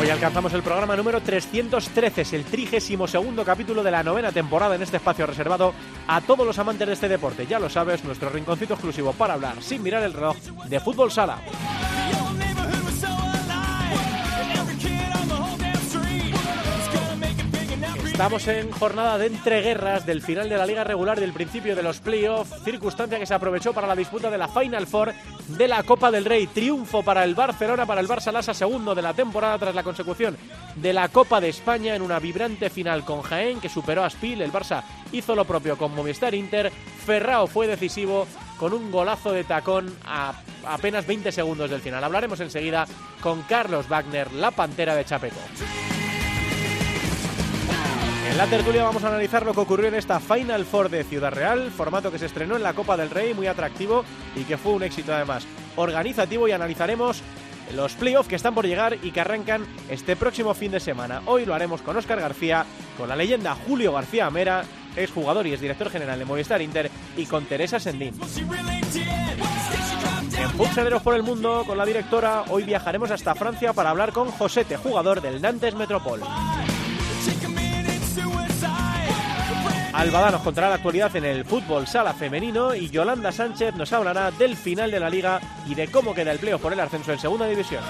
Hoy alcanzamos el programa número 313, es el trigésimo segundo capítulo de la novena temporada en este espacio reservado a todos los amantes de este deporte. Ya lo sabes, nuestro rinconcito exclusivo para hablar sin mirar el reloj de fútbol sala. Estamos en jornada de entreguerras del final de la liga regular del principio de los playoffs, circunstancia que se aprovechó para la disputa de la Final Four de la Copa del Rey. Triunfo para el Barcelona, para el Barça Lasa, segundo de la temporada tras la consecución de la Copa de España en una vibrante final con Jaén que superó a Spil. El Barça hizo lo propio con Movistar Inter. Ferrao fue decisivo con un golazo de tacón a apenas 20 segundos del final. Hablaremos enseguida con Carlos Wagner, la pantera de Chapeco. En la tertulia vamos a analizar lo que ocurrió en esta Final Four de Ciudad Real, formato que se estrenó en la Copa del Rey, muy atractivo y que fue un éxito además organizativo y analizaremos los playoffs que están por llegar y que arrancan este próximo fin de semana. Hoy lo haremos con Óscar García, con la leyenda Julio García Mera, ex jugador y es director general de Movistar Inter, y con Teresa Sendín. En Futsaleros por el Mundo, con la directora, hoy viajaremos hasta Francia para hablar con Josete, jugador del Nantes Metropol. Albada nos contará la actualidad en el fútbol sala femenino y Yolanda Sánchez nos hablará del final de la liga y de cómo queda el playoff por el ascenso en segunda división.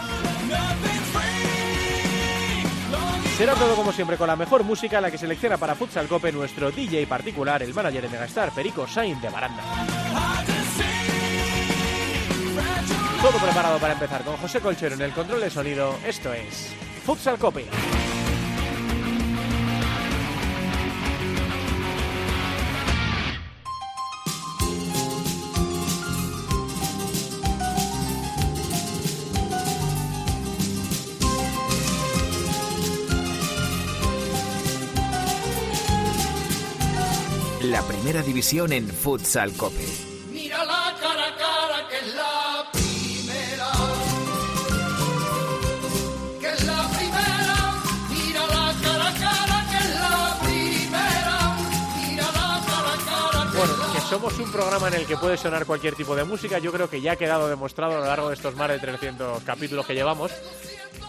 Será todo como siempre con la mejor música, la que selecciona para Futsal Cope nuestro DJ particular, el manager de Megastar, Perico Sainz de Baranda. Todo preparado para empezar con José Colchero en el control de sonido. Esto es Futsal Cope. Primera división en Futsal Cope. Mira la cara a cara que es la primera. Que es la primera. Mira la cara a cara que es la primera. Mira la cara a cara que Bueno, es la que somos un programa en el que puede sonar cualquier tipo de música, yo creo que ya ha quedado demostrado a lo largo de estos más de 300 capítulos que llevamos.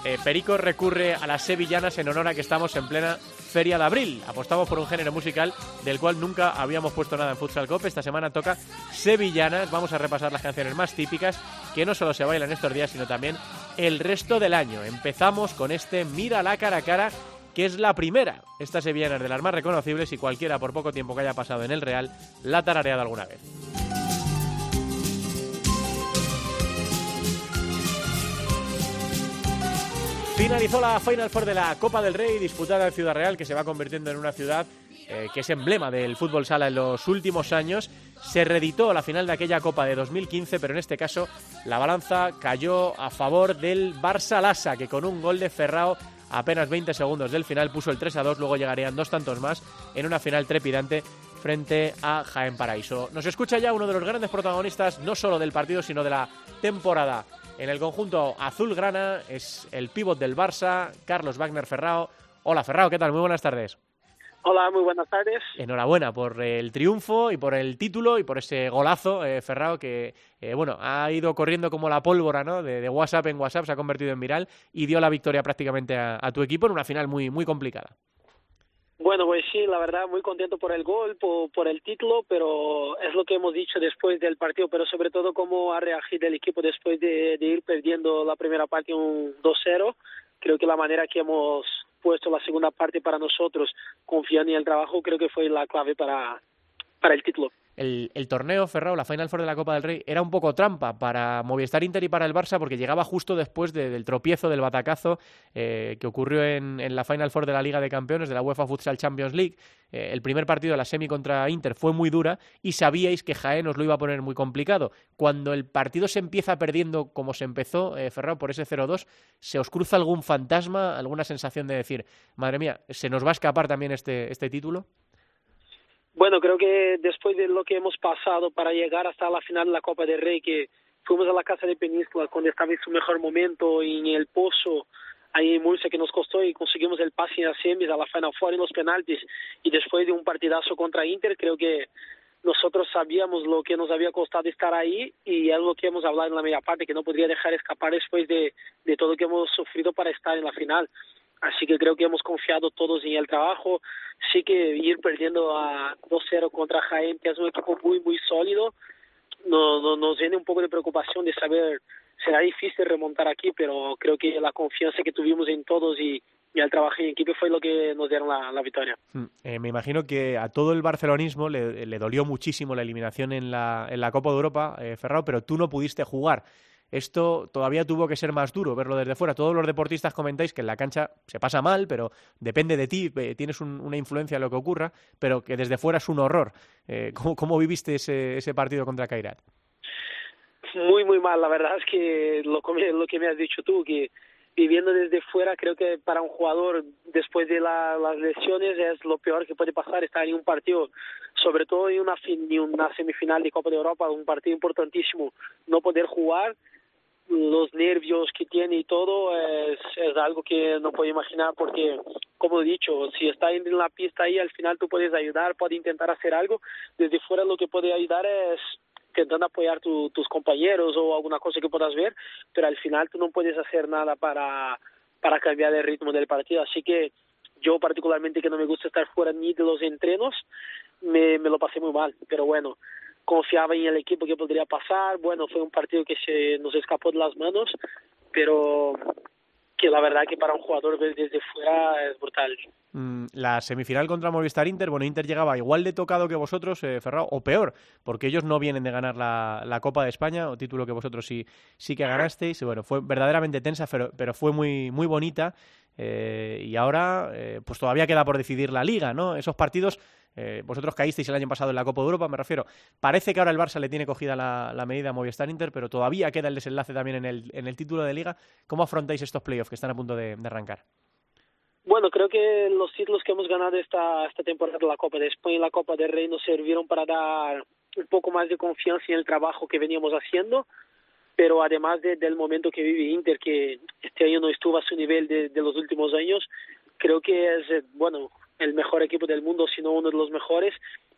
Eh, Perico recurre a las sevillanas en honor a que estamos en plena Feria de Abril. Apostamos por un género musical del cual nunca habíamos puesto nada en Futsal Cop. Esta semana toca sevillanas. Vamos a repasar las canciones más típicas que no solo se bailan estos días, sino también el resto del año. Empezamos con este Mira la cara a cara que es la primera. Esta sevillana es de las más reconocibles y cualquiera, por poco tiempo que haya pasado en el Real, la tarareado alguna vez. Finalizó la Final Four de la Copa del Rey disputada en Ciudad Real, que se va convirtiendo en una ciudad eh, que es emblema del fútbol sala en los últimos años. Se reeditó la final de aquella Copa de 2015, pero en este caso la balanza cayó a favor del Barça Lassa, que con un gol de Ferrao apenas 20 segundos del final puso el 3 a 2, luego llegarían dos tantos más en una final trepidante frente a Jaén Paraíso. Nos escucha ya uno de los grandes protagonistas, no solo del partido, sino de la temporada. En el conjunto azulgrana es el pívot del Barça, Carlos Wagner Ferrao. Hola Ferrao, ¿qué tal? Muy buenas tardes. Hola, muy buenas tardes. Enhorabuena por el triunfo y por el título y por ese golazo, eh, Ferrao, que eh, bueno, ha ido corriendo como la pólvora, ¿no? De, de, WhatsApp en WhatsApp, se ha convertido en viral y dio la victoria prácticamente a, a tu equipo en una final muy, muy complicada. Bueno, pues sí, la verdad, muy contento por el gol, por, el título, pero es lo que hemos dicho después del partido, pero sobre todo cómo ha reagido el equipo después de, ir perdiendo la primera parte un 2-0. Creo que la manera que hemos puesto la segunda parte para nosotros, confiando en el trabajo, creo que fue la clave para el título. El, torneo Ferrao, la Final Four de la Copa del Rey, era un poco trampa para Movistar Inter y para el Barça porque llegaba justo después de, del tropiezo, del batacazo eh, que ocurrió en, en, la Final Four de la Liga de Campeones de la UEFA Futsal Champions League. Eh, el primer partido de la semi contra Inter fue muy dura y sabíais que Jaén os lo iba a poner muy complicado. Cuando el partido se empieza perdiendo como se empezó, eh, Ferrao, por ese 0-2, ¿se os cruza algún fantasma, alguna sensación de decir, madre mía, se nos va a escapar también este, este título? Bueno, creo que después de lo que hemos pasado para llegar hasta la final de la Copa del Rey, que fuimos a la Casa de Península cuando estaba en su mejor momento en el Pozo, ahí en Murcia que nos costó y conseguimos el pase en las semis a la Final Four en los penaltis y después de un partidazo contra Inter, creo que nosotros sabíamos lo que nos había costado estar ahí y es lo que hemos hablado en la media parte, que no podría dejar escapar después de, de todo lo que hemos sufrido para estar en la final. Así que creo que hemos confiado todos en el trabajo. Sí que ir perdiendo a 2-0 contra Jaén, que es un equipo muy, muy sólido, no, no, nos viene un poco de preocupación de saber, será difícil remontar aquí, pero creo que la confianza que tuvimos en todos y, y el trabajo en equipo fue lo que nos dieron la, la victoria. Eh, me imagino que a todo el barcelonismo le, le, dolió muchísimo la eliminación en la, en la Copa de Europa, eh, Ferrao, pero tú no pudiste jugar. Esto todavía tuvo que ser más duro verlo desde fuera. Todos los deportistas comentáis que en la cancha se pasa mal, pero depende de ti, eh, tienes un, una influencia en lo que ocurra, pero que desde fuera es un horror. Eh, ¿cómo, ¿Cómo viviste ese, ese partido contra Kairat? Muy, muy mal. La verdad es que lo, lo que me has dicho tú, que viviendo desde fuera, creo que para un jugador después de la, las lesiones es lo peor que puede pasar estar en un partido, sobre todo en una, en una semifinal de Copa de Europa, un partido importantísimo, no poder jugar los nervios que tiene y todo es, es algo que no puedo imaginar porque, como he dicho, si está en la pista ahí, al final tú puedes ayudar, puedes intentar hacer algo. Desde fuera lo que puede ayudar es intentando apoyar tu, tus compañeros o alguna cosa que puedas ver, pero al final tú no puedes hacer nada para, para cambiar el ritmo del partido. Así que yo particularmente que no me gusta estar fuera ni de los entrenos, me, me lo pasé muy mal, pero bueno, confiaba en el equipo que podría pasar. Bueno, fue un partido que se nos escapó de las manos, pero que la verdad que para un jugador desde fuera es brutal. Mm, la semifinal contra Movistar Inter, bueno, Inter llegaba igual de tocado que vosotros, eh, Ferrao, o peor, porque ellos no vienen de ganar la, la, Copa de España, o título que vosotros sí, sí que ganasteis. Bueno, fue verdaderamente tensa, pero, pero fue muy, muy bonita. Eh, y ahora, eh, pues todavía queda por decidir la liga, ¿no? Esos partidos eh, vosotros caísteis el año pasado en la Copa de Europa, me refiero. Parece que ahora el Barça le tiene cogida la, medida a Movistar Inter, pero todavía queda el desenlace también en el, en el título de liga. ¿Cómo afrontáis estos playoffs que están a punto de, arrancar? Bueno, creo que los títulos que hemos ganado esta, esta temporada la Copa de España y la Copa del Rey nos sirvieron para dar un poco más de confianza en el trabajo que veníamos haciendo, pero además de, del momento que vive Inter, que este año no estuvo a su nivel de, de los últimos años, creo que es, bueno, el mejor equipo del mundo, sino uno de los mejores,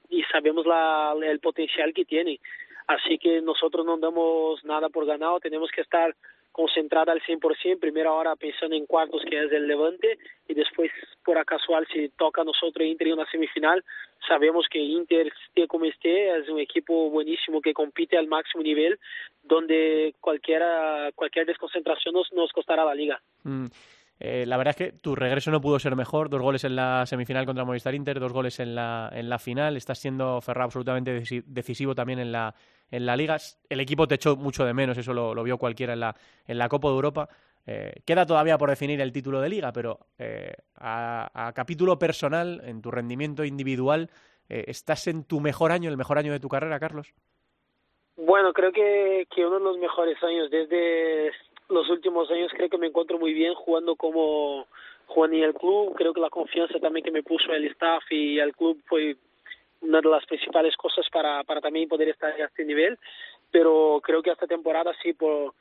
y sabemos la, el potencial que tiene. Así que nosotros no damos nada por ganado, tenemos que estar concentrada al 100%, primero ahora pensando en cuartos que es el Levante y después por casual si toca a nosotros Inter en una semifinal, sabemos que Inter esté como esté es un equipo buenísimo que compite al máximo nivel donde cualquiera, cualquier desconcentración nos, nos costará la liga. Mm. Eh, la verdad es que tu regreso no pudo ser mejor. Dos goles en la semifinal contra Movistar Inter, dos goles en la, en la final. Estás siendo Ferrao absolutamente decisivo también en la, en la liga. El equipo te echó mucho de menos, eso lo, lo vio cualquiera en la, en la Copa de Europa. Eh, queda todavía por definir el título de liga, pero eh, a, a, capítulo personal, en tu rendimiento individual, eh, ¿estás en tu mejor año, el mejor año de tu carrera, Carlos? Bueno, creo que, que uno de los mejores años desde los últimos años creo que me encuentro muy bien jugando como jugando en el club. Creo que la confianza también que me puso el staff y el club fue una de las principales cosas para, para también poder estar a este nivel. Pero creo que esta temporada sí, por,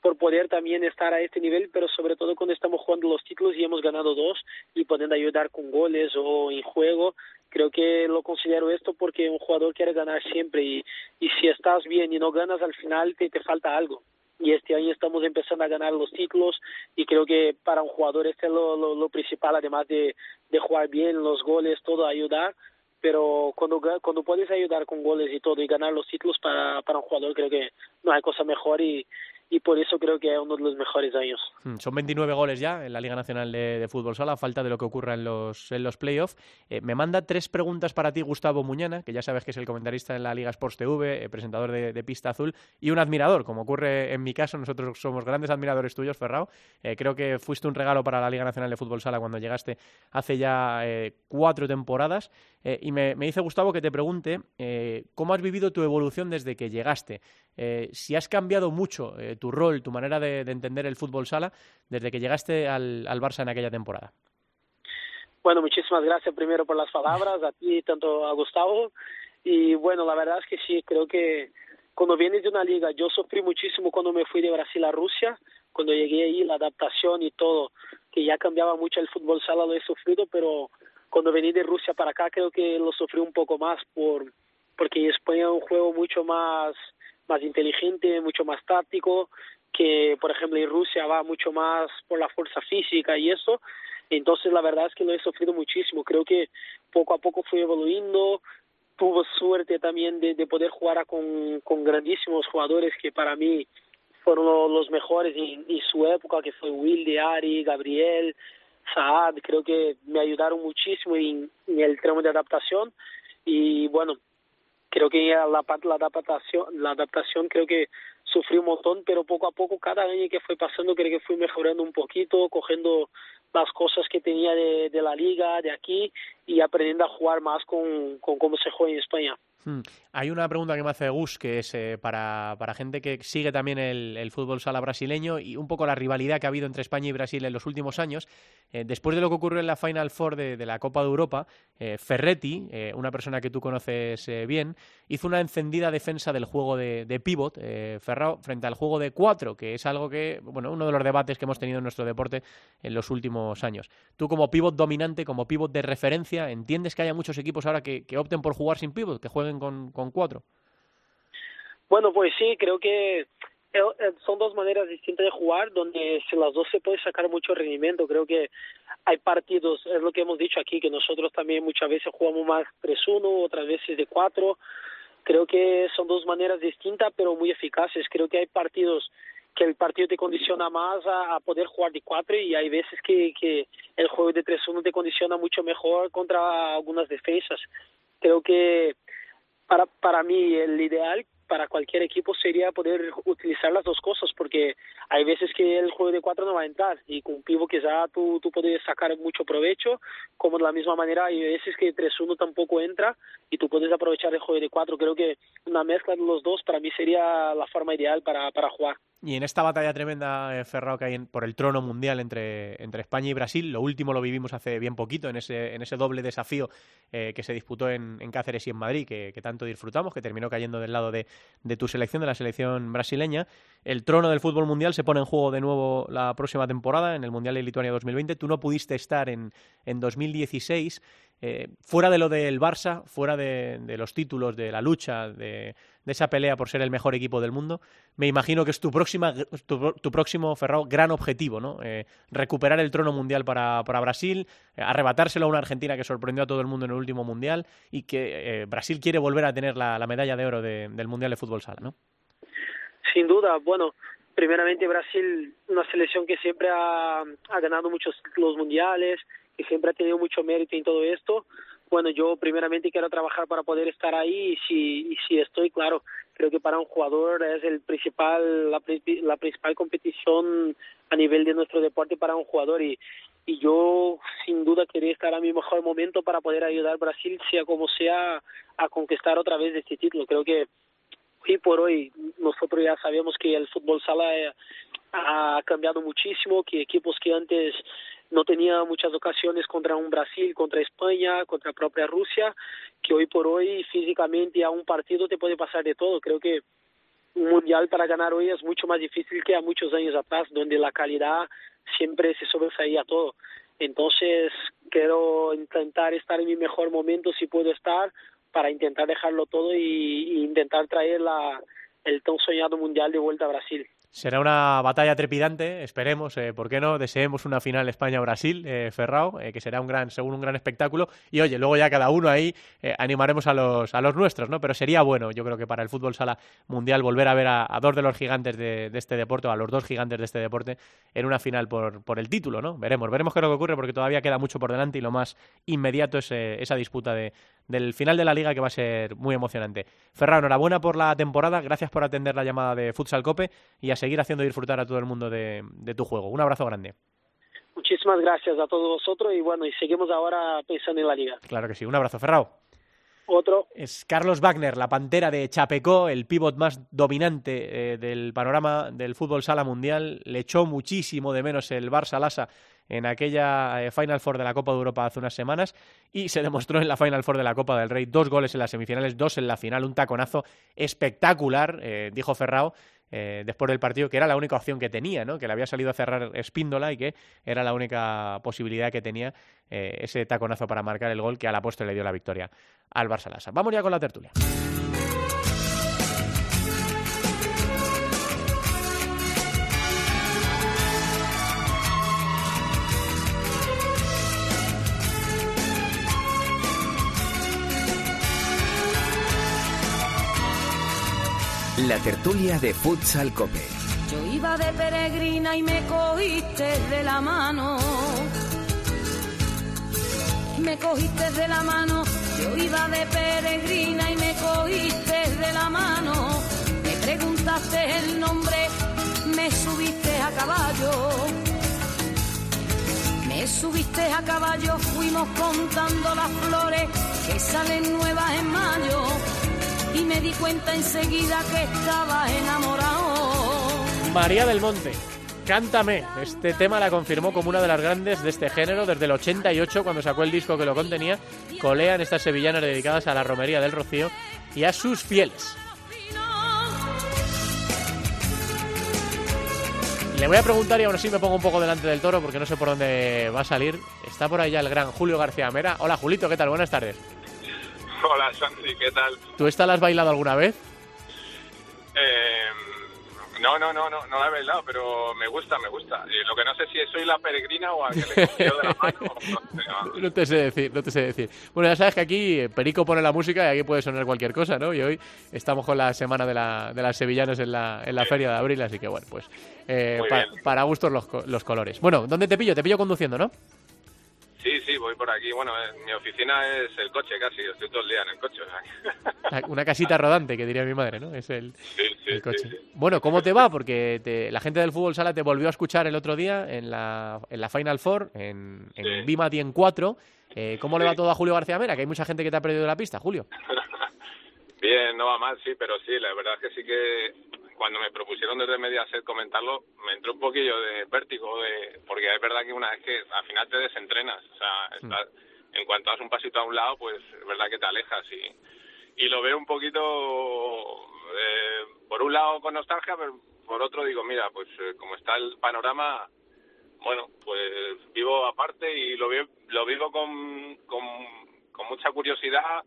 por poder también estar a este nivel, pero sobre todo cuando estamos jugando los títulos y hemos ganado dos y pueden ayudar con goles o en juego, creo que lo considero esto porque un jugador quiere ganar siempre y, y si estás bien y no ganas al final te, te falta algo y este año estamos empezando a ganar los títulos y creo que para un jugador este es lo, lo, principal, además de, de jugar bien, los goles, todo ayudar, pero cuando, cuando puedes ayudar con goles y todo y ganar los títulos para, para un jugador creo que no hay cosa mejor y, y por eso creo que es uno de los mejores años. Hmm, son 29 goles ya en la Liga Nacional de, de Fútbol Sala, a falta de lo que ocurra en los, en los playoffs. Eh, me manda tres preguntas para ti Gustavo Muñana, que ya sabes que es el comentarista en la Liga Sports TV, eh, presentador de, de, Pista Azul, y un admirador, como ocurre en mi caso, nosotros somos grandes admiradores tuyos, Ferrao. Eh, creo que fuiste un regalo para la Liga Nacional de Fútbol Sala cuando llegaste hace ya cuatro temporadas. Y me, me, dice Gustavo que te pregunte cómo has vivido tu evolución desde que llegaste. si has cambiado mucho tu rol, tu manera de, de, entender el fútbol sala desde que llegaste al, al Barça en aquella temporada? Bueno, muchísimas gracias primero por las palabras, a ti y tanto a Gustavo. Y bueno, la verdad es que sí, creo que cuando vienes de una liga, yo sufrí muchísimo cuando me fui de Brasil a Rusia, cuando llegué ahí, la adaptación y todo, que ya cambiaba mucho el fútbol sala, lo he sufrido, pero cuando vení de Rusia para acá creo que lo sufrí un poco más por porque España es un juego mucho más más inteligente, mucho más táctico, que por ejemplo en Rusia va mucho más por la fuerza física y eso. Entonces la verdad es que lo he sufrido muchísimo. Creo que poco a poco fui evoluyendo, tuvo suerte también de, de poder jugar con, con grandísimos jugadores que para mí fueron los mejores en, su época, que fue Wilde, Ari, Gabriel, Saad, creo que me ayudaron muchísimo en el tramo de adaptación y bueno, creo que la, la adaptación, la adaptación creo que sufrí un montón, pero poco a poco, cada año que fue pasando, creo que fui mejorando un poquito, cogiendo las cosas que tenía de, de la liga, de aquí, y aprendiendo a jugar más con, con cómo se juega en España. Hmm. Hay una pregunta que me hace Gus, que es eh, para, para, gente que sigue también el, fútbol sala brasileño y un poco la rivalidad que ha habido entre España y Brasil en los últimos años. Eh, después de lo que ocurrió en la Final Four de, de la Copa de Europa, eh, Ferretti, una persona que tú conoces bien, hizo una encendida defensa del juego de, de pivot, Ferrao, frente al juego de cuatro, que es algo que, bueno, uno de los debates que hemos tenido en nuestro deporte en los últimos años. Tú como pivot dominante, como pivot de referencia, ¿entiendes que haya muchos equipos ahora que, que opten por jugar sin pivot, que jueguen con, con cuatro? Bueno, pues sí, creo que son dos maneras distintas de jugar donde si las dos se puede sacar mucho rendimiento. Creo que hay partidos, es lo que hemos dicho aquí, que nosotros también muchas veces jugamos más 3-1, otras veces de 4. Creo que son dos maneras distintas pero muy eficaces. Creo que hay partidos que el partido te condiciona más a, a poder jugar de 4 y hay veces que, que el juego de 3-1 te condiciona mucho mejor contra algunas defensas. Creo que para, para mí el ideal para cualquier equipo sería poder utilizar las dos cosas, porque hay veces que el juego de cuatro no va a entrar y con un pivo quizá tú, tú puedes sacar mucho provecho, como de la misma manera hay veces que 3-1 tampoco entra y tú puedes aprovechar el juego de cuatro. Creo que una mezcla de los dos para mí sería la forma ideal para, para jugar. Y en esta batalla tremenda, eh, Ferrao, que hay en, por el trono mundial entre, entre España y Brasil, lo último lo vivimos hace bien poquito, en ese, en ese doble desafío eh, que se disputó en, Cáceres y en Madrid, que, que, tanto disfrutamos, que terminó cayendo del lado de, de, tu selección, de la selección brasileña. El trono del fútbol mundial se pone en juego de nuevo la próxima temporada, en el Mundial de Lituania 2020. Tú no pudiste estar en, en 2016. Eh, fuera de lo del Barça, fuera de, los títulos, de la lucha, de, de, esa pelea por ser el mejor equipo del mundo, me imagino que es tu, próxima, tu, próximo, Ferrao, gran objetivo, ¿no? Eh, recuperar el trono mundial para, para Brasil, eh, arrebatárselo a una Argentina que sorprendió a todo el mundo en el último mundial y que eh, Brasil quiere volver a tener la, la medalla de oro de, del Mundial de Fútbol Sala, ¿no? Sin duda, bueno, primeramente Brasil, una selección que siempre ha, ha ganado muchos títulos mundiales, que siempre ha tenido mucho mérito en todo esto. Bueno, yo primeramente quiero trabajar para poder estar ahí y si, y si estoy, claro, creo que para un jugador es el principal, la, la principal competición a nivel de nuestro deporte para un jugador y, y yo sin duda quería estar a mi mejor momento para poder ayudar a Brasil, sea como sea, a conquistar otra vez este título. Creo que hoy por hoy nosotros ya sabemos que el fútbol sala ha cambiado muchísimo, que equipos que antes no tenía muchas ocasiones contra un Brasil, contra España, contra propia Rusia, que hoy por hoy físicamente a un partido te puede pasar de todo. Creo que un mundial para ganar hoy es mucho más difícil que a muchos años atrás, donde la calidad siempre se sobresalía todo. Entonces, quiero intentar estar en mi mejor momento si puedo estar, para intentar dejarlo todo y, intentar traer la, el tan soñado mundial de vuelta a Brasil. Será una batalla trepidante, esperemos, eh, ¿por qué no? Deseemos una final España-Brasil, eh, Ferrao, eh, que será un gran, según un gran espectáculo. Y oye, luego ya cada uno ahí eh, animaremos a los, a los nuestros, ¿no? Pero sería bueno, yo creo que para el fútbol sala mundial volver a ver a, dos de los gigantes de, este deporte, o a los dos gigantes de este deporte, en una final por, por el título, ¿no? Veremos, veremos qué es lo que ocurre, porque todavía queda mucho por delante y lo más inmediato es esa disputa de, del final de la liga que va a ser muy emocionante. Ferrao, enhorabuena por la temporada, gracias por atender la llamada de Futsal Cope y a seguir haciendo disfrutar a todo el mundo de, de tu juego. Un abrazo grande. Muchísimas gracias a todos vosotros y bueno, y seguimos ahora pensando en la liga. Claro que sí. Un abrazo, Ferrao. Otro, Es Carlos Wagner, la pantera de Chapecó, el pívot más dominante eh, del panorama del fútbol sala mundial. Le echó muchísimo de menos el Barça Lasa en aquella eh, Final Four de la Copa de Europa hace unas semanas y se demostró en la Final Four de la Copa del Rey. Dos goles en las semifinales, dos en la final, un taconazo espectacular, eh, dijo Ferrao. Eh, después del partido, que era la única opción que tenía, ¿no? que le había salido a cerrar Espíndola y que era la única posibilidad que tenía eh, ese taconazo para marcar el gol que a la postre le dio la victoria al Barça Lasa. Vamos ya con la tertulia. La tertulia de Futsal Cope. Yo iba de peregrina y me cogiste de la mano. Me cogiste de la mano. Yo iba de peregrina y me cogiste de la mano. Me preguntaste el nombre, me subiste a caballo. Me subiste a caballo, fuimos contando las flores que salen nuevas en mayo. Y me di cuenta enseguida que estaba enamorado. María del Monte, Cántame. Este tema la confirmó como una de las grandes de este género desde el 88, cuando sacó el disco que lo contenía. Colean estas sevillanas dedicadas a la romería del Rocío y a sus fieles. Le voy a preguntar y aún así me pongo un poco delante del toro porque no sé por dónde va a salir. Está por allá el gran Julio García Mera. Hola Julito, ¿qué tal? Buenas tardes. Hola Santi, ¿qué tal? ¿Tú esta la has bailado alguna vez? Eh, no, no, no, no, no la he bailado, pero me gusta, me gusta. Lo que no sé si soy la peregrina o a que le cogió de la mano. No no. Te sé decir, no te sé decir. Bueno, ya sabes que aquí eh, Perico pone la música y aquí puede sonar cualquier cosa, ¿no? Y hoy estamos con la semana de, la, de las sevillanas en la, en la feria de abril, así que bueno, pues eh, pa- para gustos los, los colores. Bueno, ¿dónde te pillo? Te pillo conduciendo, ¿no? Sí, sí, voy por aquí. Bueno, eh, mi oficina es el coche casi, estoy todo el día en el coche. que- Una casita rodante, que diría mi madre, ¿no? Es el, Sí, sí, el coche. sí. Bueno, ¿cómo te va? Porque te- la gente del fútbol sala te volvió a escuchar el otro día en la, en la Final Four, en, en en 4. Eh, ¿Cómo le va todo a Julio García Mera? Que hay mucha gente que te ha perdido la pista, Julio. Bien, no va mal, sí, pero sí, la verdad es que sí que cuando me propusieron desde Mediaset comentarlo, me entró un poquillo de vértigo, de, porque es verdad que una vez que al final te desentrenas, o sea, estás- en cuanto das un pasito a un lado, pues es verdad que te alejas y, y lo veo un poquito, eh, por un lado con nostalgia, pero por otro digo, mira, pues eh, como está el panorama, bueno, pues vivo aparte y lo, vi- lo vivo con, con, con mucha curiosidad.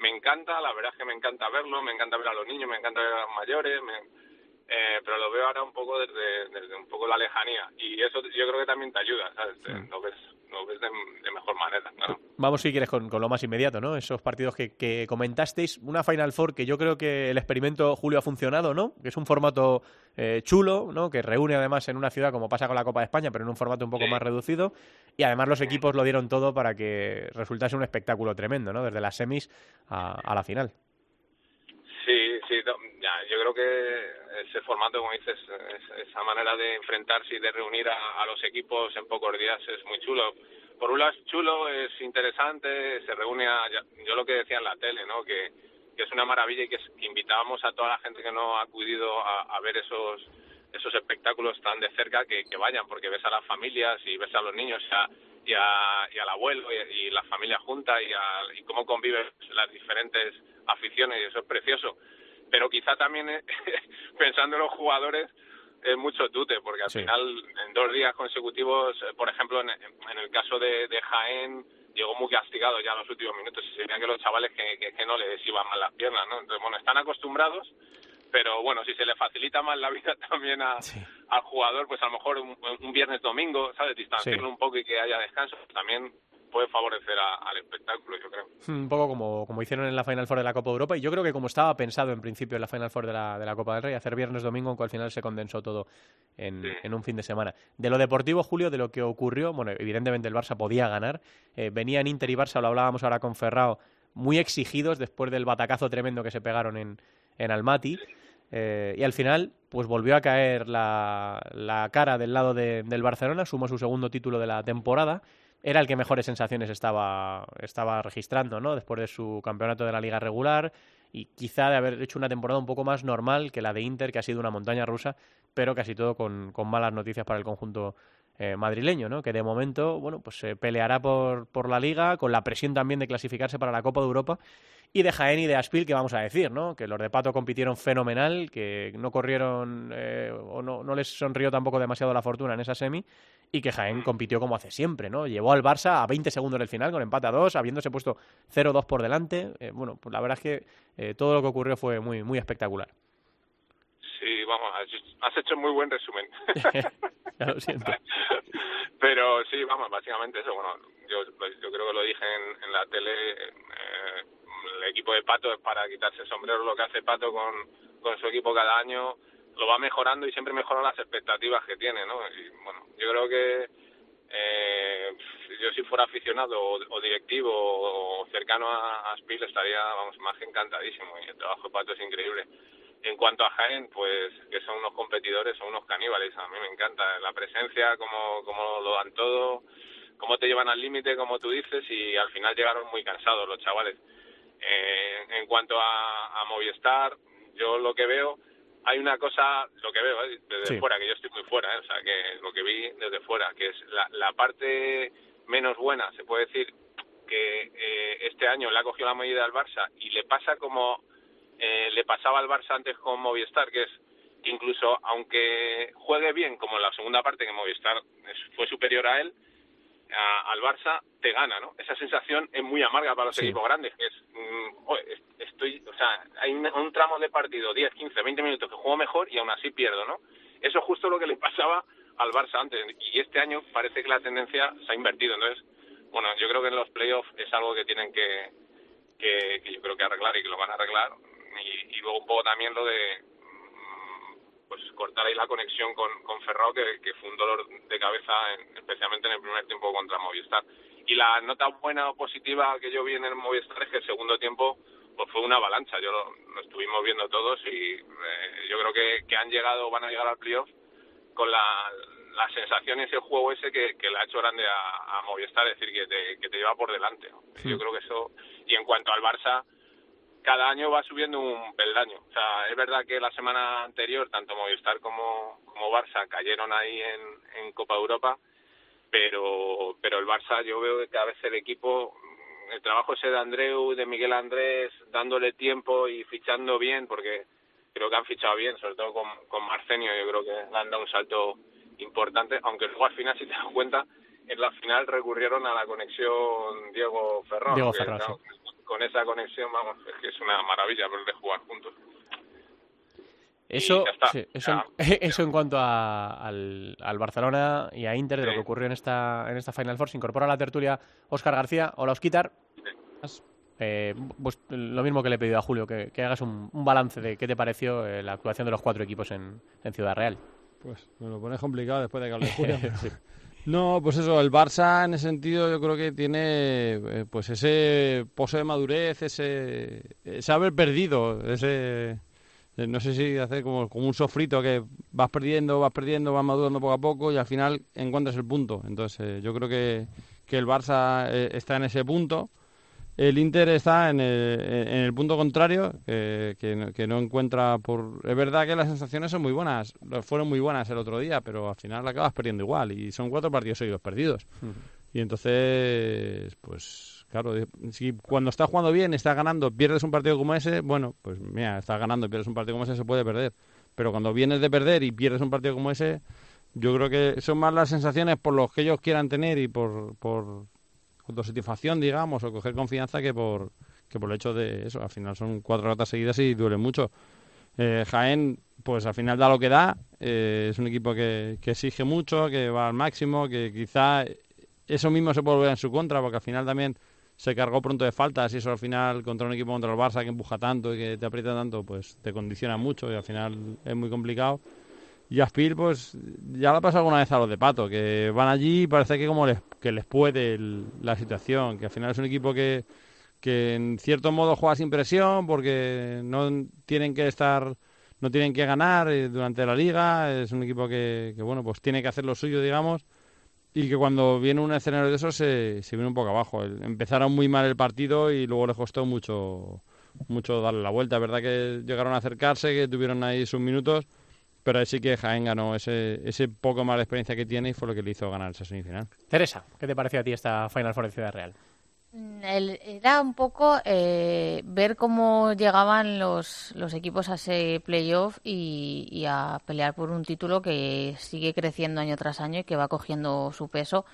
Me encanta, la verdad es que me encanta verlo, me encanta ver a los niños, me encanta ver a los mayores, me- eh, pero lo veo ahora un poco desde, desde un poco la lejanía y eso yo creo que también te ayuda, ¿sabes? Te- Lo ves, lo ves de, de mejor manera, claro. Vamos, si quieres, con, con lo más inmediato, ¿no? Esos partidos que, que comentasteis. Una Final Four que yo creo que el experimento Julio ha funcionado, ¿no? Que es un formato eh, chulo, ¿no? Que reúne además en una ciudad como pasa con la Copa de España, pero en un formato un poco Sí. más reducido. Y además los equipos lo dieron todo para que resultase un espectáculo tremendo, ¿no? Desde las semis a, a la final. Yo creo que ese formato, como dices, es- esa manera de enfrentarse y de reunir a, los equipos en pocos días es muy chulo. Por un lado es chulo, es interesante, se reúne a, yo lo que decía en la tele, ¿no? Que, es una maravilla y que, invitábamos a toda la gente que no ha acudido a, a ver esos esos espectáculos tan de cerca que, vayan, porque ves a las familias y ves a los niños y, a- y al abuelo y, y la familia junta y, a- y cómo conviven las diferentes aficiones y eso es precioso. Pero quizá también, eh, pensando en los jugadores, es mucho tute, porque al Sí. final, en dos días consecutivos, eh, por ejemplo, en, en el caso de, de Jaén, llegó muy castigado ya en los últimos minutos y se veía que los chavales que, que, que no les iban mal las piernas, ¿no? Entonces, bueno, están acostumbrados, pero bueno, si se le facilita más la vida también a, Sí. al jugador, pues a lo mejor un, un viernes domingo, ¿sabes? Distanciarlo Sí. un poco y que haya descanso, también puede favorecer a- al espectáculo, yo creo. Un poco como, como hicieron en la Final Four de la Copa de Europa y yo creo que como estaba pensado en principio en la Final Four de la, de la Copa del Rey, hacer viernes domingo, aunque al final se condensó todo en, Sí. en un fin de semana. De lo deportivo, Julio, de lo que ocurrió, bueno, evidentemente el Barça podía ganar, eh, venían Inter y Barça, lo hablábamos ahora con Ferrao, muy exigidos después del batacazo tremendo que se pegaron en, en Almaty. eh, y al final, pues volvió a caer la, la cara del lado de- del Barcelona, sumó su segundo título de la temporada. Era el que mejores sensaciones estaba, estaba registrando, ¿no? Después de su campeonato de la liga regular y quizá de haber hecho una temporada un poco más normal que la de Inter, que ha sido una montaña rusa, pero casi todo con, con malas noticias para el conjunto eh, madrileño, ¿no? Que de momento, bueno, pues se peleará por, por la liga, con la presión también de clasificarse para la Copa de Europa y de Jaén y de Aspil, que vamos a decir, ¿no? Que los de Pato compitieron fenomenal, que no corrieron eh, o no, no, les sonrió tampoco demasiado la fortuna en esa semi y que Jaén compitió como hace siempre, ¿no? Llevó al Barça a 20 segundos del final con empate a 2, habiéndose puesto 0-2 por delante. Eh, bueno, pues la verdad es que eh, todo lo que ocurrió fue muy, muy espectacular. Sí, vamos, has hecho muy buen resumen. ya lo siento. Pero sí, vamos, básicamente eso. Bueno, yo, yo creo que lo dije en, en la tele. Eh, el equipo de Pato es para quitarse el sombrero lo que hace Pato con, con su equipo cada año lo va mejorando y siempre mejora las expectativas que tiene, ¿no? Y bueno, yo creo que eh, yo si fuera aficionado o, o directivo o cercano a, a Spiel estaría, vamos, más que encantadísimo y el trabajo de Pato es increíble. En cuanto a Jaén, pues que son unos competidores, son unos caníbales, a mí me encanta la presencia, cómo, cómo lo dan todo, cómo te llevan al límite, como tú dices, y al final llegaron muy cansados los chavales. Eh, en cuanto a, a Movistar, yo lo que veo, hay una cosa, lo que veo ¿eh? desde Sí. fuera, que yo estoy muy fuera, ¿eh? o sea, que lo que vi desde fuera, que es la, la parte menos buena, se puede decir que eh, este año le ha cogido la medida al Barça y le pasa como eh, le pasaba al Barça antes con Movistar, que es que incluso aunque juegue bien, como en la segunda parte que Movistar es- fue superior a él, a- al Barça te gana, ¿no? Esa sensación es muy amarga para los Sí. equipos grandes, que es, mm, "Joder, est- estoy, o sea, hay un, un tramo de partido, 10, 15, 20 minutos que juego mejor y aún así pierdo, ¿no? Eso es justo lo que le pasaba al Barça antes y este año parece que la tendencia se ha invertido, entonces, bueno, yo creo que en los playoffs es algo que tienen que, que, que yo creo que arreglar y que lo van a arreglar y, y luego un poco también lo de mm, pues cortar ahí la conexión con, con Ferrao que, que fue un dolor de cabeza en- especialmente en el primer tiempo contra Movistar y la nota buena o positiva que yo vi en el Movistar es que el segundo tiempo pues fue una avalancha yo lo, lo estuvimos viendo todos y eh, yo creo que, que han llegado van a llegar al playoff con la, la sensación y ese juego ese que, que le ha hecho grande a, a Movistar, es decir, que te, que te lleva por delante. ¿no? Yo creo que eso, y en cuanto al Barça, cada año va subiendo un peldaño. O sea, es verdad que la semana anterior, tanto Movistar como, como Barça cayeron ahí en, en Copa Europa, pero, pero el Barça yo veo que cada vez el equipo, el trabajo ese de Andreu, de Miguel Andrés, dándole tiempo y fichando bien, porque creo que han fichado bien, sobre todo con, con Marcenio, yo creo que le han dado un salto importante, aunque luego al final, si te das cuenta, en la final recurrieron a la conexión Diego Ferrón. Diego que, Ferrón, Con esa conexión, vamos, es que es una maravilla verles jugar juntos. Eso, sí, eso, en, eso en cuanto a- al, al Barcelona y a Inter, de lo Sí. que ocurrió en esta, en esta Final Four. Se incorpora a la tertulia Óscar García. Hola, Osquitar. Eh, pues lo mismo que le he pedido a Julio, que, que hagas un, un balance de qué te pareció eh, la actuación de los cuatro equipos en, en Ciudad Real. Pues me lo pones complicado después de que hable Julio. No, pues eso, el Barça en ese sentido yo creo que tiene eh, pues ese pose de madurez, ese, ese haber perdido, ese eh, no sé si hacer como, un sofrito que vas perdiendo, vas perdiendo, vas madurando poco a poco y al final encuentras el punto. Entonces eh, yo creo que, que el Barça eh, está en ese punto. El Inter está en el, en el punto contrario, que, que no- que no encuentra por... Es verdad que las sensaciones son muy buenas, fueron muy buenas el otro día, pero al final acabas perdiendo igual y son cuatro partidos seguidos perdidos. Y entonces, pues claro, si cuando estás jugando bien, estás ganando, pierdes un partido como ese, bueno, pues mira, estás ganando, pierdes un partido como ese, se puede perder. Pero cuando vienes de perder y pierdes un partido como ese, yo creo que son más las sensaciones por los que ellos quieran tener y por, por autosatisfacción, digamos, o coger confianza que por, que por el hecho de eso. Al final son cuatro ratas seguidas y duele mucho. Eh, Jaén, pues al final da lo que da. eh, es un equipo que, que exige mucho, que va al máximo, que quizá eso mismo se puede volver en su contra, porque al final también se cargó pronto de faltas y eso al final contra un equipo contra el Barça que empuja tanto y que te aprieta tanto, pues te condiciona mucho y al final es muy complicado. Y Aspil, pues ya lo ha pasado alguna vez a los de Pato, que van allí y parece que como les, que les puede la situación, que al final es un equipo que, que en cierto modo juega sin presión porque no tienen que estar no tienen que ganar eh, durante la liga es un equipo que, que, bueno pues tiene que hacer lo suyo digamos y que cuando viene un escenario de esos se, se viene un poco abajo. Empezaron muy mal el partido y luego les costó mucho mucho darle la vuelta. Verdad que llegaron a acercarse, que tuvieron ahí sus minutos, pero ahí sí que Jaén ganó ese, ese poco más de experiencia que tiene y fue lo que le hizo ganar esa semifinal. Teresa, ¿qué te pareció a ti esta Final Four de Ciudad Real? Mm, el- era un poco eh, ver cómo llegaban los, los equipos a ese playoff y, y a pelear por un título que sigue creciendo año tras año y que va cogiendo su peso.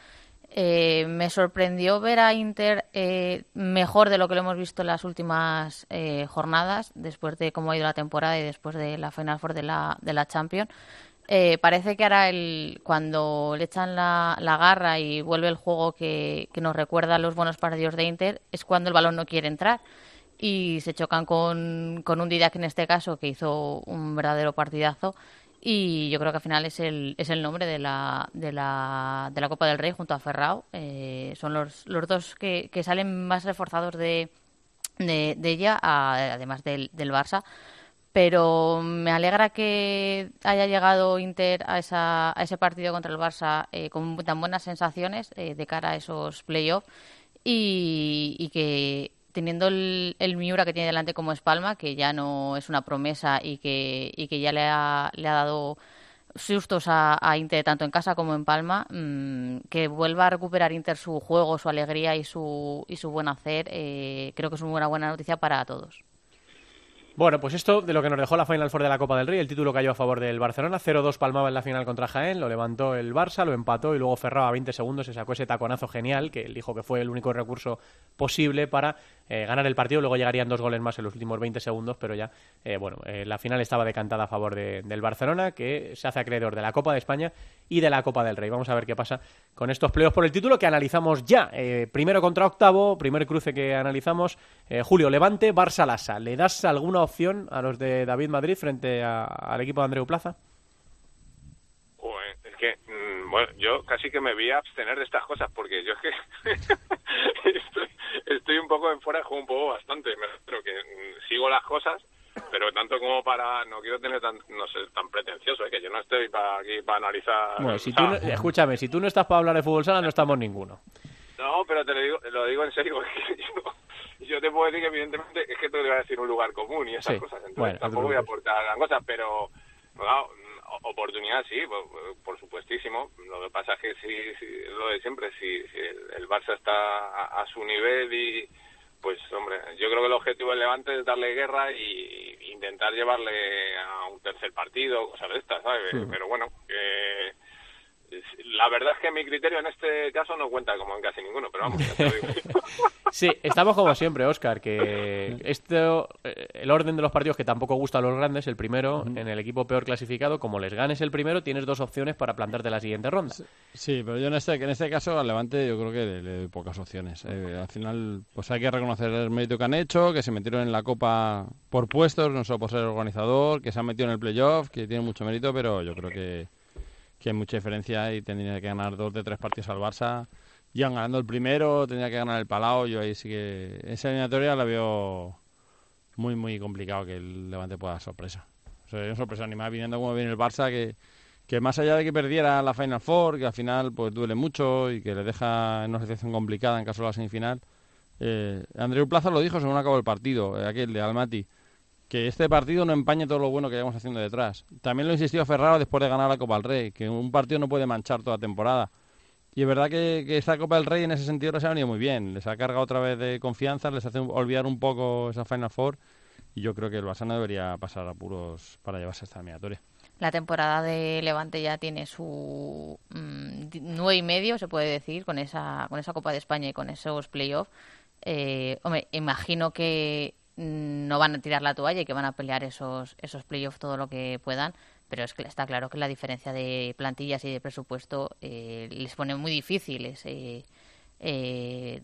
Eh, me sorprendió ver a Inter eh, mejor de lo que lo hemos visto en las últimas eh, jornadas, después de cómo ha ido la temporada y después de la Final Four de la, de la Champions. Eh, parece que ahora el, cuando le echan la, la garra y vuelve el juego que, que nos recuerda a los buenos partidos de Inter, es cuando el balón no quiere entrar. Y se chocan con, con un Didac en este caso, que hizo un verdadero partidazo. Y yo creo que al final es el, es el nombre de la, de, la, de la Copa del Rey junto a Ferrao. Eh, son los, los dos que, que salen más reforzados de, de, de ella, a- además del, del Barça pero me alegra que haya llegado Inter a, esa, a ese partido contra el Barça eh, con tan buenas sensaciones eh, de cara a esos playoffs y, y que teniendo el, el Miura que tiene delante como Espalma, que ya no es una promesa y que, y que ya le ha, le ha dado sustos a, a Inter tanto en casa como en Palma, mm, que vuelva a recuperar Inter su juego, su alegría y su, y su buen hacer, eh, creo que es una buena noticia para todos. Bueno, pues esto de lo que nos dejó la Final Four de la Copa del Rey, el título cayó a favor del Barcelona, 0-2 palmaba en la final contra Jaén, lo levantó el Barça, lo empató y luego Ferrao a 20 segundos se sacó ese taconazo genial, que él dijo que fue el único recurso posible para eh, ganar el partido, luego llegarían dos goles más en los últimos 20 segundos, pero ya, eh, bueno, eh, la final estaba decantada a favor de- del Barcelona, que se hace acreedor de la Copa de España y de la Copa del Rey. Vamos a ver qué pasa con estos playoffs por el título que analizamos ya. Primero contra octavo, primer cruce que analizamos. Julio, Levante, Barça Lasa. ¿Le das alguna opción a los de David Madrid frente a- al equipo de Andreu Plaza? Joder, es que, mm, bueno, yo casi que me voy a abstener de estas cosas, porque yo es que estoy, estoy un poco en fuera de juego, un poco bastante, me refiero que mm, sigo las cosas, pero tanto como para, no quiero tener tan, no sé, tan pretencioso, ¿eh? que yo no estoy para aquí para analizar... Bueno, si tú no- escúchame, si tú no estás para hablar de fútbol sala, no estamos ninguno. No, pero te lo digo, lo digo en serio, porque yo, yo te puedo decir que evidentemente es que te voy a decir un lugar común y esas Sí, cosas, entonces bueno, tampoco voy a aportar gran cosa, pero mm, oportunidad sí, por, por supuestísimo. Lo que pasa es que sí, sí, lo de siempre, si, si el, Barça está a, a su nivel y pues hombre, yo creo que el objetivo del Levante es darle guerra y intentar llevarle a un tercer partido, cosas de estas, ¿sabes? Sí. Pero bueno, que la verdad es que mi criterio en este caso no cuenta como en casi ninguno, pero vamos, ya te lo digo. Sí, estamos como siempre, Oscar, que esto, eh, el orden de los partidos que tampoco gusta a los grandes, el primero en el equipo peor clasificado, como les ganes el primero, tienes dos opciones para plantarte la siguiente ronda. Sí, pero yo en este, en este caso al Levante yo creo que le, le doy pocas opciones. Eh, al final, pues hay que reconocer el mérito que han hecho, que se metieron en la Copa por puestos, no solo por ser organizador, que se han metido en el playoff, que tienen mucho mérito, pero yo creo que, que hay mucha diferencia y tendría que ganar dos de tres partidos al Barça. Ya ganando el primero, tendría que ganar el Palau, yo ahí sí que esa eliminatoria la veo muy, muy complicado que el Levante pueda sorpresa. O sea, sorpresa ni más viniendo como viene el Barça, que, que más allá de que perdiera la Final Four, que al final pues duele mucho y que le deja en una situación complicada en caso de la semifinal, eh, Andreu Plaza lo dijo según acabó el partido, eh, aquel de Almaty, que este partido no empañe todo lo bueno que llevamos haciendo detrás. También lo insistió Ferraro después de ganar la Copa del Rey, que un partido no puede manchar toda temporada. Y es verdad que, que esta Copa del Rey en ese sentido les ha venido muy bien. Les ha cargado otra vez de confianza, les hace olvidar un poco esa Final Four. Y yo creo que el Barça no debería pasar apuros para llevarse esta eliminatoria. La temporada de Levante ya tiene su mm, nueve y medio, se puede decir, con esa, con esa Copa de España y con esos playoffs. Eh, hombre, imagino que no van a tirar la toalla y que van a pelear esos, esos playoffs todo lo que puedan, pero es que está claro que la diferencia de plantillas y de presupuesto eh, les pone muy difíciles. eh, eh,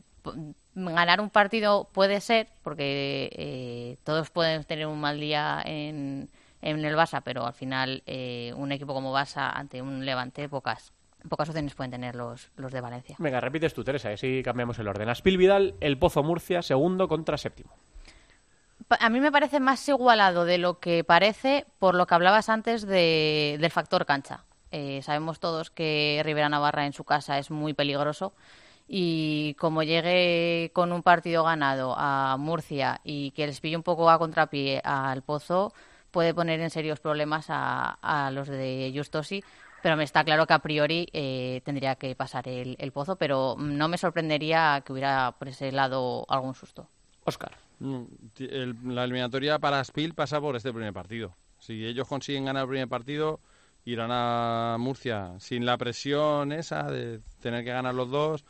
ganar un partido puede ser, porque eh, todos pueden tener un mal día en, en el Barça, pero al final eh, un equipo como Barça ante un Levante, pocas pocas opciones pueden tener los, los de Valencia. Venga, repites tú, Teresa, y así cambiamos el orden. Aspil Vidal, el Pozo Murcia, segundo contra séptimo. A mí me parece más igualado de lo que parece por lo que hablabas antes de, del factor cancha. Eh, sabemos todos que Rivera Navarra en su casa es muy peligroso y como llegue con un partido ganado a Murcia y que les pille un poco a contrapié al Pozo, puede poner en serios problemas a, a los de Justosi. Pero me está claro que a priori eh, tendría que pasar el, el Pozo, pero no me sorprendería que hubiera por ese lado algún susto. Oscar. Mm, el- la eliminatoria para Spiel pasa por este primer partido. Si ellos consiguen ganar el primer partido, irán a Murcia sin la presión esa de tener que ganar los dos,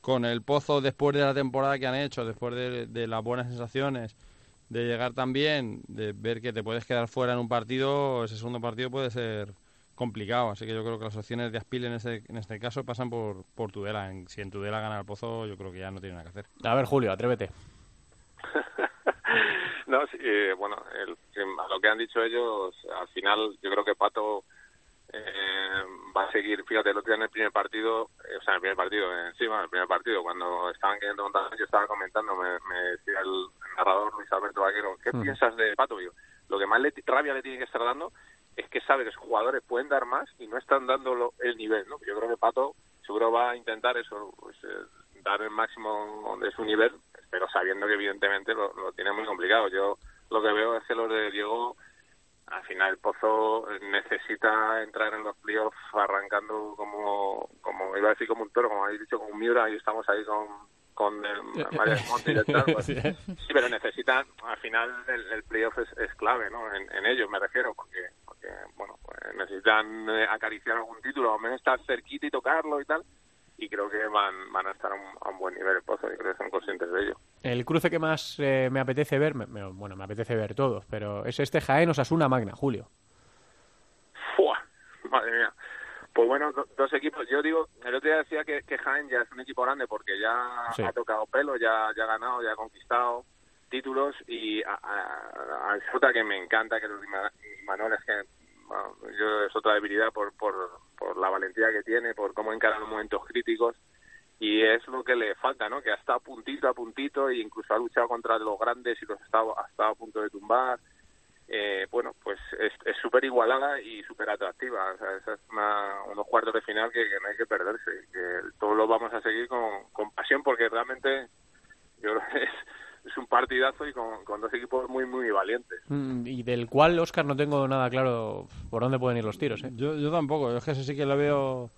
con el pozo después de la temporada que han hecho, después de, de las buenas sensaciones, de llegar también, de ver que te puedes quedar fuera en un partido, ese segundo partido puede ser complicado. Así que yo creo que las opciones de Aspil en este, en este caso pasan por, por Tudela. En- si en Tudela gana el pozo, yo creo que ya no tiene nada que hacer. A ver, Julio, atrévete. no, sí, eh, bueno, el- lo que han dicho ellos, al final yo creo que Pato eh, va a seguir, fíjate, el otro día en el primer partido, eh, o sea, en el primer partido, encima del primer partido, cuando estaban queriendo montar, yo estaba comentando, me, me decía el narrador Luis Alberto Vaquero, ¿qué Mm. piensas de Pato? Lo que más le, rabia le tiene que estar dando es que sabe que sus jugadores pueden dar más y no están dando lo- el nivel, ¿no? Yo creo que Pato seguro va a intentar eso, pues, eh, dar el máximo de su nivel, pero sabiendo que evidentemente lo, lo tiene muy complicado. Yo lo que veo es que los de Diego, al final el Pozo necesita entrar en los playoffs arrancando como, como iba a decir como un toro, como habéis dicho, como un Miura, y estamos ahí con, con el Mario del Monte y tal, pues, Sí. Sí, pero necesitan, al final el, el playoff es, es clave, ¿no? En, en ellos me refiero, porque, porque bueno, pues necesitan eh, acariciar algún título, al menos estar cerquita y tocarlo y tal, y creo que van, van a estar a un, a un buen nivel el Pozo, y creo que son conscientes de ello. El cruce que más eh, me apetece ver, me- me- bueno, me apetece ver todos, pero es este Jaén Osasuna Magna, Julio. ¡Fua! Madre mía. Pues bueno, do- dos equipos. Yo digo, el otro día decía que, que Jaén ya es un equipo grande porque ya Sí. ha tocado pelo, ya, ya ha ganado, ya ha conquistado títulos y a, a, a que me encanta que los Ima- Imanol es que yo es otra debilidad por, por, por la valentía que tiene, por cómo encara los momentos críticos y es lo que le falta, ¿no? Que ha estado puntito a puntito e incluso ha luchado contra los grandes y los ha estado, ha estado a punto de tumbar. Eh, bueno, pues es súper igualada y súper atractiva. O sea, esa unos cuartos de final que, no hay que perderse. Que todos lo vamos a seguir con, con pasión porque realmente yo creo que es, es un partidazo y con, con dos equipos muy, muy valientes. Mm, Y del cual, Oscar, no tengo nada claro por dónde pueden ir los tiros. ¿eh? Yo, yo tampoco, yo es que eso sí que lo veo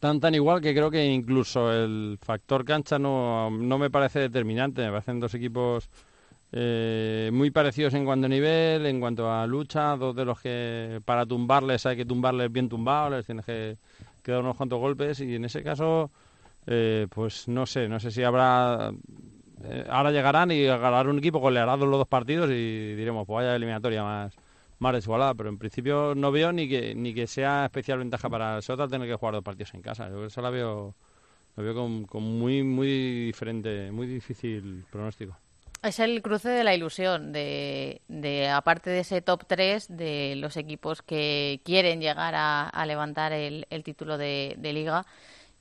tan tan igual que creo que incluso el factor cancha no, no me parece determinante. Me parecen dos equipos eh, muy parecidos en cuanto a nivel, en cuanto a lucha, dos de los que para tumbarles hay que tumbarles bien tumbados, les tienes que, que dar unos cuantos golpes y en ese caso, eh, pues no sé, no sé si habrá... eh, ahora llegarán y ganará un equipo goleará los dos partidos y diremos, pues vaya eliminatoria más más desigualada, pero en principio no veo ni que ni que sea especial ventaja para el tener que jugar dos partidos en casa. Yo eso la veo lo veo con, con muy muy diferente, muy difícil pronóstico. Es el cruce de la ilusión, de, de aparte de ese top 3 de los equipos que quieren llegar a, a levantar el, el título de, de liga.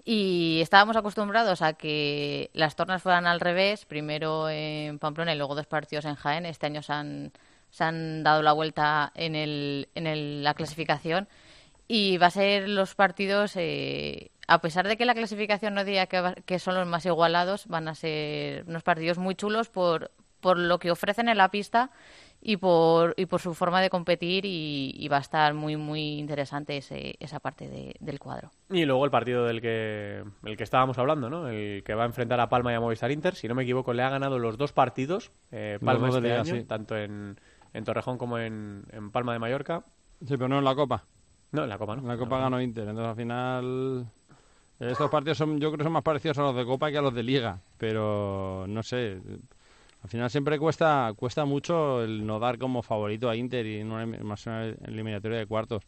Y estábamos acostumbrados a que las tornas fueran al revés, primero en Pamplona y luego dos partidos en Jaén. Este año se han, se han dado la vuelta en, el, en el- la clasificación y va a ser los partidos, eh, a pesar de que la clasificación no diría que, que son los más igualados, van a ser unos partidos muy chulos por, por lo que ofrecen en la pista y por, y por su forma de competir y, y va a estar muy, muy interesante ese, esa parte de- del cuadro. Y luego el partido del que, el que estábamos hablando, ¿no? El que va a enfrentar a Palma y a Movistar Inter. Si no me equivoco, le ha ganado los dos partidos. eh, Palma este liga, año, sí. tanto en, en Torrejón como en, en Palma de Mallorca. Sí, pero no en la Copa. No, en la Copa, ¿no? En la Copa ganó Inter, entonces al final estos partidos son yo creo que son más parecidos a los de Copa que a los de Liga, pero no sé, al final siempre cuesta cuesta mucho el no dar como favorito a Inter y en una, más eliminatoria de cuartos.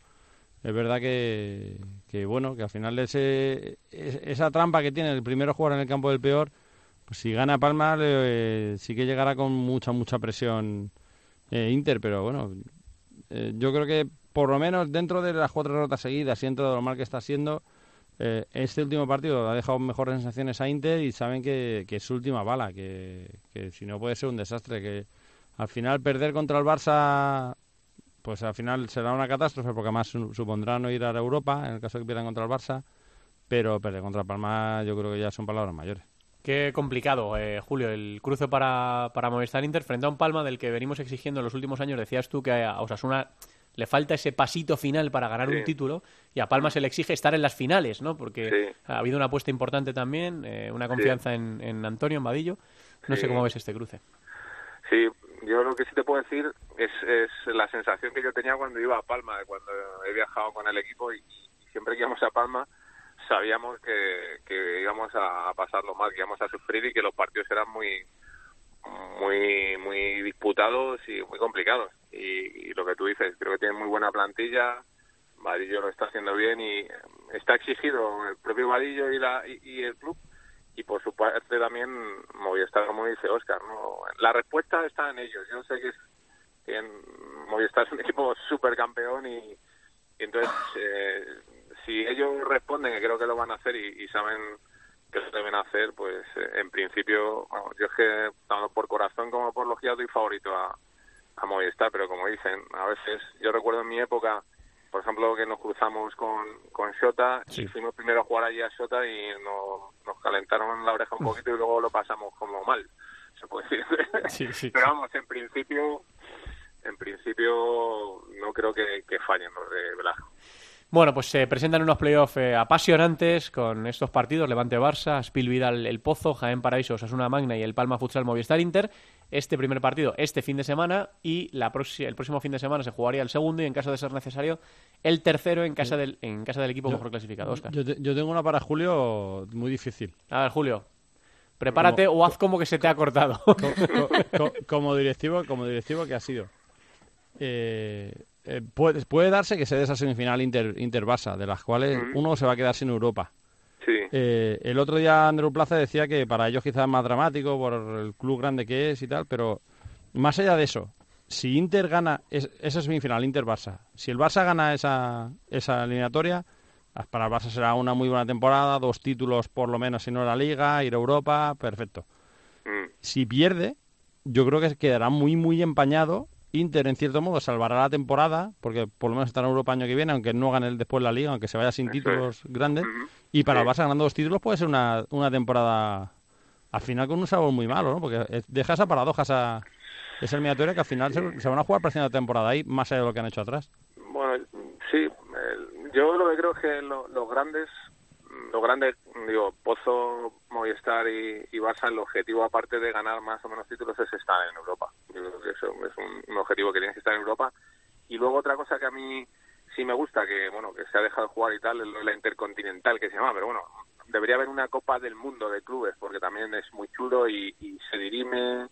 Es verdad que, bueno, que al final ese, es- esa trampa que tiene el primero jugar en el campo del peor, pues si gana Palma eh, sí que llegará con mucha mucha presión eh, Inter, pero bueno, eh, yo creo que por lo menos dentro de las cuatro derrotas seguidas y dentro de lo mal que está siendo, eh, este último partido ha dejado mejores sensaciones a Inter y saben que, es su última bala, que, si no puede ser un desastre, que al final perder contra el Barça pues al final será una catástrofe porque además su- supondrá no ir a Europa en el caso de que pierdan contra el Barça, pero perder contra Palma yo creo que ya son palabras mayores. Qué complicado, eh, Julio, el cruce para, para Movistar Inter frente a un Palma del que venimos exigiendo en los últimos años. Decías tú que a Osasuna le falta ese pasito final para ganar Sí. un título y a Palma se le exige estar en las finales, ¿no? Porque Sí. ha habido una apuesta importante también, eh, una confianza en, en Antonio, en Vadillo. No sé cómo ves este cruce. Sí, yo lo que sí te puedo decir es, es la sensación que yo tenía cuando iba a Palma, cuando he viajado con el equipo y, y siempre que íbamos a Palma sabíamos que, que íbamos a, a pasarlo mal, que íbamos a sufrir y que los partidos eran muy muy muy disputados y muy complicados. Y, lo que tú dices, creo que tienen muy buena plantilla, Vadillo lo está haciendo bien y está exigido el propio Vadillo y, la, y, el club y por su parte también Movistar, como dice Oscar, ¿no? La respuesta está en ellos. Yo sé que, es, Movistar es un equipo súper campeón y, y entonces eh, si ellos responden, que creo que lo van a hacer y saben que lo deben hacer, pues eh, en principio, yo es que tanto por corazón como por lógica doy favorito a, a Movistar, pero como dicen, a veces, yo recuerdo en mi época, por ejemplo, que nos cruzamos con, con Shota Sí. y fuimos primero a jugar allí a Shota y no- nos calentaron la oreja un poquito y luego lo pasamos como mal, se puede decir. Sí, sí. Pero vamos, en principio, en principio no creo que, que fallen los de Velasco. Bueno, pues se presentan unos playoffs eh, apasionantes con estos partidos, Levante-Barça, Spil Vidal El Pozo, Jaén Paraíso, Osasuna Magna y el Palma Futsal Movistar Inter. Este primer partido este fin de semana y la el próximo fin de semana se jugaría el segundo y en caso de ser necesario el tercero en casa del, en casa del equipo mejor clasificado. Oscar. Yo, te- yo tengo una para Julio muy difícil. A ver, Julio, prepárate o haz como que se te ha cortado. Co- co- co- como directivo, como directivo que ha sido. Eh, eh, puede, puede darse que se dé esa semifinal Inter, Inter Barça, de las cuales uno se va a quedar sin Europa. Sí, Eh, el otro día Andrew Plaza decía que para ellos quizás es más dramático por el club grande que es y tal, pero más allá de eso, si Inter gana es- esa semifinal Inter-Barça, si el Barça gana esa, esa eliminatoria, ah, para el Barça será una muy buena temporada, dos títulos por lo menos si no la Liga, ir a Europa, perfecto. Mm, Si pierde, yo creo que quedará muy, muy empañado. Inter, en cierto modo, salvará la temporada, porque por lo menos estará en Europa año que viene, aunque no gane el- después la Liga, aunque se vaya sin Eso es. títulos grandes. Y para el Barça ganando dos títulos puede ser una, una temporada al final con un sabor muy malo, ¿no? Porque es- deja esa paradoja, esa, esa eliminatoria que al final se, se van a jugar pareciendo la temporada ahí, más allá de lo que han hecho atrás. Bueno, sí, el- yo lo que creo es que lo- los grandes, los grandes, digo, Pozo, Movistar y, y Barça, el objetivo aparte de ganar más o menos títulos es estar en Europa. Eso es un, un objetivo que tienes que estar en Europa. Y luego otra cosa que a mí sí me gusta, que bueno, que se ha dejado de jugar y tal, es la Intercontinental que se llama, pero bueno, debería haber una Copa del Mundo de clubes, porque también es muy chulo y, y se dirime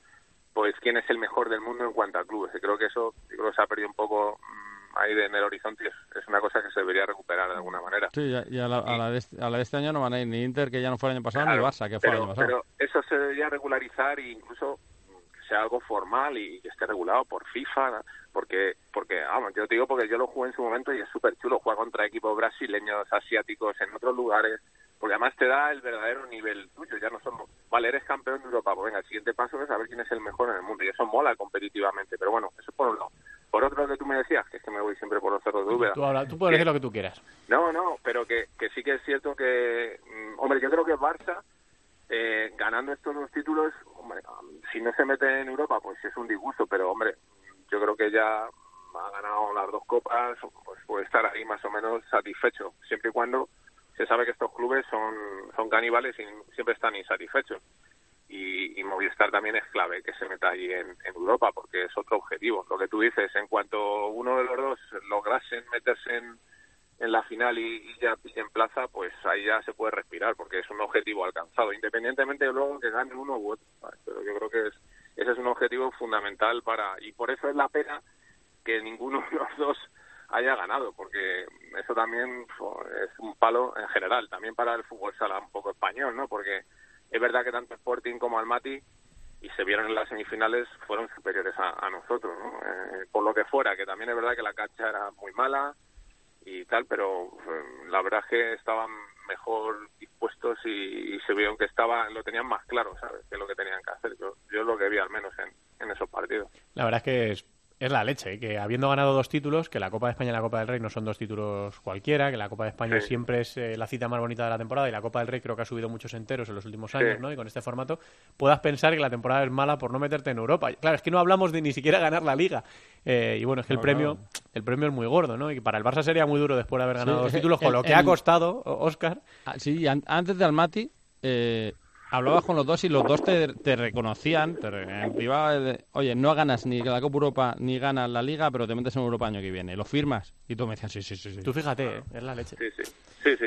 pues quién es el mejor del mundo en cuanto a clubes. Y creo que eso creo que se ha perdido un poco mm, ahí de- en el horizonte. Es, una cosa que se debería recuperar de alguna manera. Sí, y a, la, a la de este, a la de este año no van a ir ni Inter, que ya no fue el año pasado, Claro, ni Barça, que fue pero, el año pasado. pero eso se debería regularizar e incluso sea algo formal y que esté regulado por FIFA, ¿no? porque, porque vamos, yo te digo porque yo lo jugué en su momento y es súper chulo jugar contra equipos brasileños, asiáticos, en otros lugares, porque además te da el verdadero nivel tuyo, ya no solo, vale, eres campeón de Europa, pues venga, el siguiente paso es saber quién es el mejor en el mundo, y eso mola competitivamente, pero bueno, eso por un lado. Por otro lo que tú me decías, que es que me voy siempre por los cerros de Úbeda. Tú, habla- tú puedes decir lo que tú quieras. No, no, pero que, que sí que es cierto que, mm, hombre, yo creo que Barça, eh, ganando estos dos títulos, hombre, um, si no se mete en Europa, pues es un disgusto, pero hombre, yo creo que ya ha ganado las dos copas, pues puede estar ahí más o menos satisfecho, siempre y cuando se sabe que estos clubes son, son caníbales y siempre están insatisfechos. Y, y Movistar también es clave que se meta en, en Europa, porque es otro objetivo. Lo que tú dices, en cuanto uno de los dos lograsen meterse en, en la final y, y ya en plaza, pues ahí ya se puede respirar, porque es un objetivo alcanzado, independientemente de luego que gane uno u otro. Pero yo creo que es, ese es un objetivo fundamental para, y por eso es la pena que ninguno de los dos haya ganado, porque eso también es un palo en general, también para el fútbol sala un poco español, ¿no? Porque es verdad que tanto Sporting como Almaty y se vieron en las semifinales fueron superiores a, a nosotros, ¿no? Eh, por lo que fuera, que también es verdad que la cancha era muy mala y tal, pero eh, la verdad es que estaban mejor dispuestos y, se vieron que estaban, lo tenían más claro, ¿sabes? Que lo que tenían que hacer. Yo, yo lo que vi al menos en, en esos partidos. La verdad es que es, la leche, ¿eh? que habiendo ganado dos títulos, que la Copa de España y la Copa del Rey no son dos títulos cualquiera, que la Copa de España Sí. siempre es eh, la cita más bonita de la temporada y la Copa del Rey creo que ha subido muchos enteros en los últimos años, Sí. ¿no? Y con este formato puedas pensar que la temporada es mala por no meterte en Europa. Claro, es que no hablamos de ni siquiera ganar la Liga. Eh, y bueno, es que el premio el premio es muy gordo, ¿no? Y para el Barça sería muy duro después de haber ganado Sí, dos el- títulos, con el- lo que el- ha costado, Oscar. Ah, sí, an- antes de Almaty, eh, hablabas con los dos y los dos te, te reconocían te re- en privado. de, Oye, no ganas ni la Copa Europa ni ganas la Liga, pero te metes en Europa el año que viene. Lo firmas. Y tú me decías, sí, sí, sí. sí. Tú fíjate, ¿eh? es la leche. Sí, sí. Sí, sí,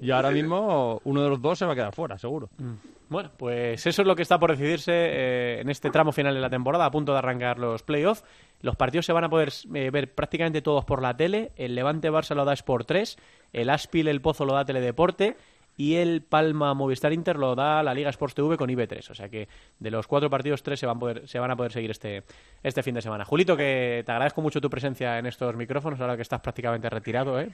Y- ahora mismo uno de los dos se va a quedar fuera, seguro. Bueno, pues eso es lo que está por decidirse eh, en este tramo final de la temporada, a punto de arrancar los playoffs. Los partidos se van a poder eh, ver prácticamente todos por la tele. El Levante Barça lo da Sport 3, el Aspil El Pozo lo da Teledeporte y el Palma Movistar Inter lo da la Liga Sports TV con IB3. O sea que de los cuatro partidos, tres se van, a poder, se van a poder seguir este, este fin de semana. Julito, que te agradezco mucho tu presencia en estos micrófonos, ahora que estás prácticamente retirado, ¿eh?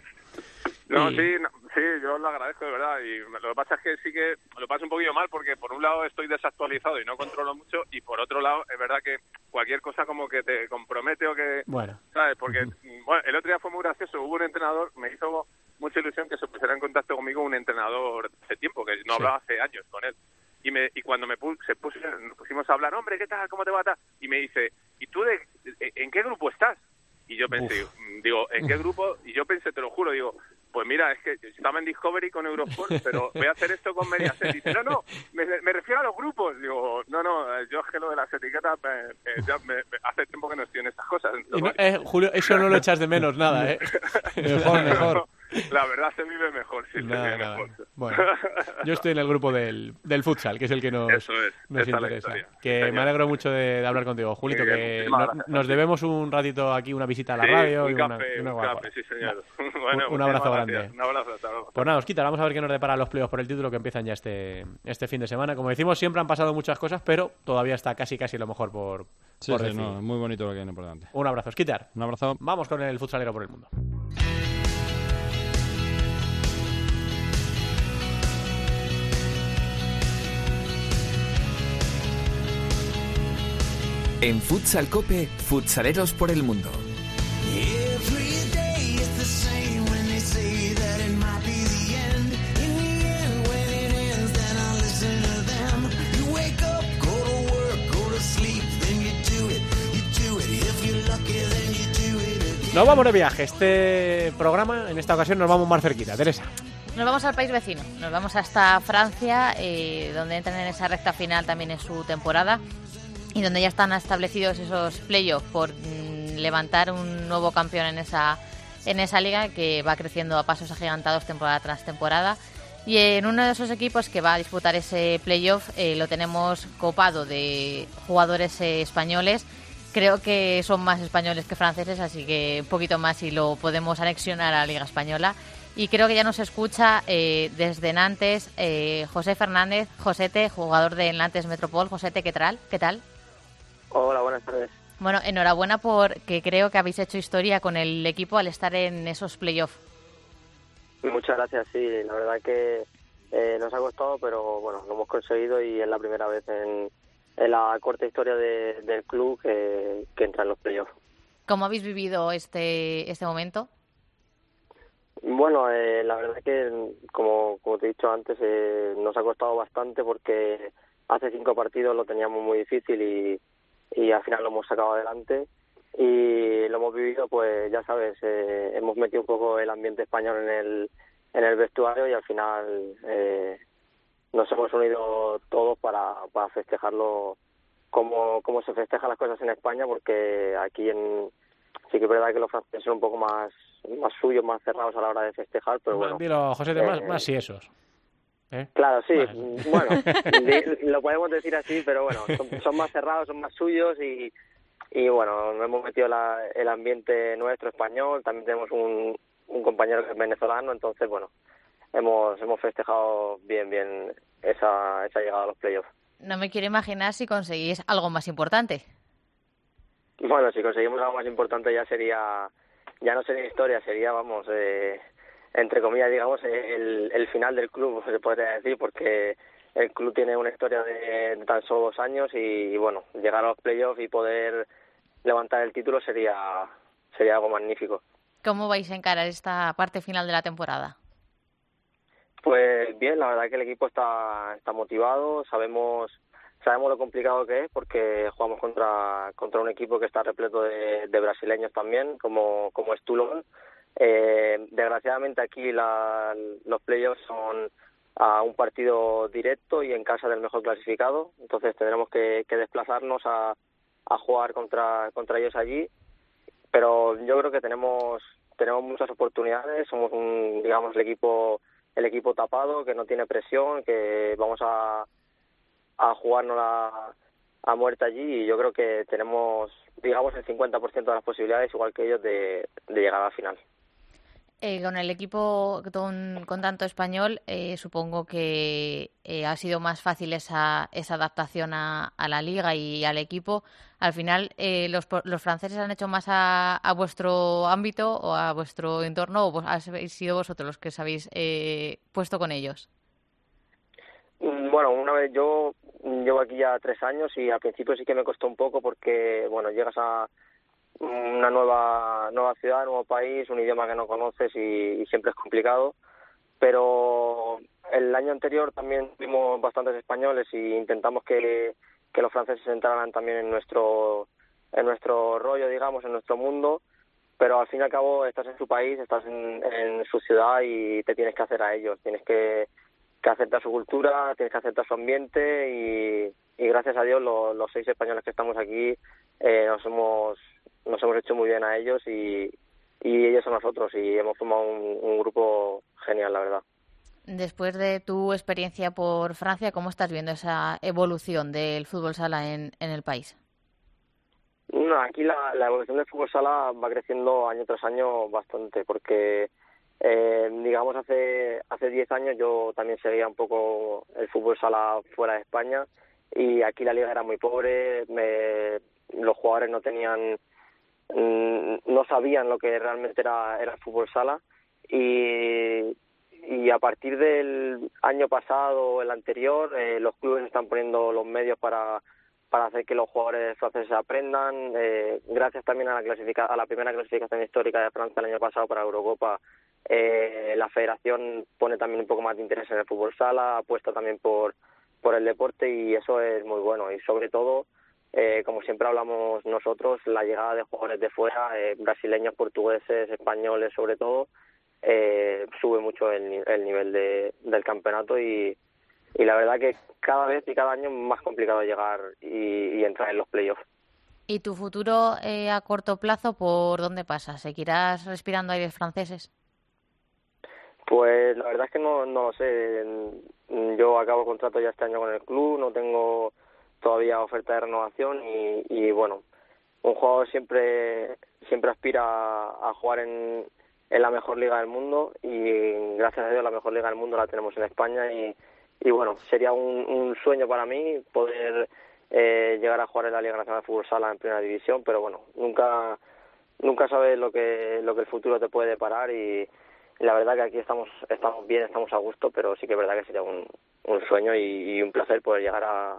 No, Y- sí, no, sí, yo lo agradezco de verdad. Y lo que pasa es que sí que lo paso un poquillo mal porque por un lado estoy desactualizado y no controlo mucho y por otro lado es verdad que cualquier cosa como que te compromete o que, Bueno, ¿sabes? Porque bueno, el otro día fue muy gracioso. Hubo un entrenador, me hizo mucha ilusión que se pusiera en contacto conmigo un entrenador hace tiempo, que no Sí. hablaba hace años con él. Y, me, y cuando me se puso, nos pusimos a hablar, hombre, ¿qué tal? ¿Cómo te va? tal?". Y me dice, ¿y tú de, en qué grupo estás? Y yo pensé, mm, digo, ¿en qué grupo? Y yo pensé, te lo juro, digo, pues mira, es que estaba en Discovery con Eurosport, pero voy a hacer esto con Mediaset. Dice, no, no, me, me refiero a los grupos. Digo, no, no, yo es que lo de las etiquetas, me- me- ya me- me- hace tiempo que no estoy en estas cosas. no- eh, Julio, eso no lo echas de menos nada, ¿eh? Mejor, mejor. La verdad se vive mejor, sí, se Nada, vive nada. mejor. Bueno, yo estoy en el grupo del, del futsal, que es el que nos, Eso es, nos interesa. Que me alegro mucho de, de hablar contigo, Julito, que no- nos debemos un ratito aquí, una visita a la Sí, radio un y una, café, y una un guapa. café, sí, señor. Un- Bueno, un abrazo grande. gracias. Un abrazo, hasta luego. Pues nada, Osquita, vamos a ver qué nos depara los playoffs por el título que empiezan ya este, este fin de semana. Como decimos, siempre han pasado muchas cosas, pero todavía está casi casi lo mejor por, Sí, por sí, decidir. no, muy bonito lo que viene por delante. Un abrazo, Osquitar. Un abrazo. Vamos con el futsalero por el mundo. You're lucky, then you do it again. Nos vamos de viaje. Este programa, en esta ocasión, nos vamos más cerquita. Teresa. Nos vamos al país vecino, nos vamos hasta Francia, eh, donde entran en esa recta final también en su temporada y donde ya están establecidos esos playoffs por mm, levantar un nuevo campeón en esa, en esa liga que va creciendo a pasos agigantados temporada tras temporada. Y en uno de esos equipos que va a disputar ese playoff eh, lo tenemos copado de jugadores eh, españoles. Creo que son más españoles que franceses, así que un poquito más y lo podemos anexionar a la Liga Española. Y creo que ya nos escucha eh, desde Nantes eh, José Fernández, Josete, jugador de Nantes Metropol. Josete, ¿qué tal? ¿Qué tal? Hola, buenas tardes. Bueno, enhorabuena porque creo que habéis hecho historia con el equipo al estar en esos playoffs. Muchas gracias, sí, la verdad que eh, nos ha costado, pero bueno, lo hemos conseguido y es la primera vez en, en la corta historia de- del club que, que entra en los playoffs. ¿Cómo habéis vivido este, este momento? Bueno, eh, la verdad que, como, como te he dicho antes, eh, nos ha costado bastante porque hace cinco partidos lo teníamos muy difícil y, y al final lo hemos sacado adelante. Y lo hemos vivido, pues ya sabes, eh, hemos metido un poco el ambiente español en el, en el vestuario y al final eh, nos hemos unido todos para, para festejarlo como, como se festejan las cosas en España, porque aquí en, sí que es verdad que los franceses son un poco más, más suyos, más cerrados a la hora de festejar, pero bueno. Dilo, José, de más, eh, más si esos. ¿Eh? Claro, sí, Vale. bueno, lo podemos decir así, pero bueno, son, son más cerrados, son más suyos y, y bueno, nos hemos metido la- el ambiente nuestro español, también tenemos un, un compañero que es venezolano, entonces bueno, hemos, hemos festejado bien, bien esa, esa llegada a los playoffs. No me quiero imaginar si conseguís algo más importante. Bueno, si conseguimos algo más importante ya sería, ya no sería historia, sería, vamos, eh, entre comillas, digamos, el, el final del club, se podría decir, porque el club tiene una historia de, de tan solo dos años y, bueno, llegar a los playoffs y poder levantar el título sería sería algo magnífico. ¿Cómo vais a encarar esta parte final de la temporada? Pues bien, la verdad que el equipo está, está motivado, sabemos sabemos lo complicado que es porque jugamos contra contra un equipo que está repleto de, de brasileños también, como, como es Toulon. Eh, desgraciadamente aquí la, los playoffs son a un partido directo y en casa del mejor clasificado, entonces tendremos que, que desplazarnos a, a jugar contra, contra ellos allí, pero yo creo que tenemos tenemos muchas oportunidades, somos un, digamos, el equipo el equipo tapado, que no tiene presión, que vamos a, a jugarnos a, a muerte allí. Y yo creo que tenemos, digamos, el 50% de las posibilidades, igual que ellos, de llegar a la final. Eh, con el equipo con, tanto español, eh, supongo que eh, ha sido más fácil esa, esa adaptación a, a la liga y al equipo. Al final, eh, los, ¿los franceses han hecho más a, a vuestro ámbito o a vuestro entorno o vos, habéis sido vosotros los que os habéis puesto con ellos? Mm, Bueno, una vez yo llevo aquí ya tres años y al principio sí que me costó un poco porque, bueno, llegas a una nueva nueva ciudad, nuevo país, un idioma que no conoces y, siempre es complicado. Pero el año anterior también tuvimos bastantes españoles y intentamos que, que los franceses entraran también en nuestro en nuestro rollo, digamos, en nuestro mundo. Pero al fin y al cabo estás en su país, estás en, su ciudad y te tienes que hacer a ellos, tienes que que aceptar su cultura, tienes que aceptar su ambiente y, y gracias a Dios lo- los seis españoles que estamos aquí eh, nos hemos nos hemos hecho muy bien a ellos y, y ellos a nosotros y hemos formado un, un grupo genial, la verdad. Después de tu experiencia por Francia, ¿cómo estás viendo esa evolución del fútbol sala en, en el país? No, aquí la, la evolución del fútbol sala va creciendo año tras año bastante porque eh, digamos hace hace 10 años yo también seguía un poco el fútbol sala fuera de España y aquí la liga era muy pobre, me- los jugadores no tenían mm, no sabían lo que realmente era, el fútbol sala. Y, y a partir del año pasado o el anterior eh, los clubes están poniendo los medios para para hacer que los jugadores franceses aprendan. Eh, gracias también a la clasifica a la primera clasificación histórica de Francia el año pasado para Eurocopa eh, la federación pone también un poco más de interés en el fútbol sala apuesta también por por el deporte y eso es muy bueno. Y sobre todo eh, como siempre hablamos nosotros, la llegada de jugadores de fuera, eh, brasileños, portugueses, españoles sobre todo, eh, sube mucho el, ni- el nivel de, del campeonato y, y la verdad que cada vez y cada año es más complicado llegar y, y entrar en los playoffs. ¿Y tu futuro eh, a corto plazo por dónde pasa? ¿Seguirás respirando aires franceses? Pues la verdad es que no, no lo sé. Yo acabo contrato ya este año con el club, no tengo todavía oferta de renovación y, y bueno, un jugador siempre siempre aspira a, jugar en, en la mejor liga del mundo y gracias a Dios la mejor liga del mundo la tenemos en España y, y bueno, sería un, un sueño para mí poder eh, llegar a jugar en la Liga Nacional de Fútbol Sala en Primera División, pero bueno, nunca nunca sabes lo que lo que el futuro te puede deparar y, y la verdad que aquí estamos estamos bien, estamos a gusto, pero sí que es verdad que sería un, un sueño y, y un placer poder llegar a,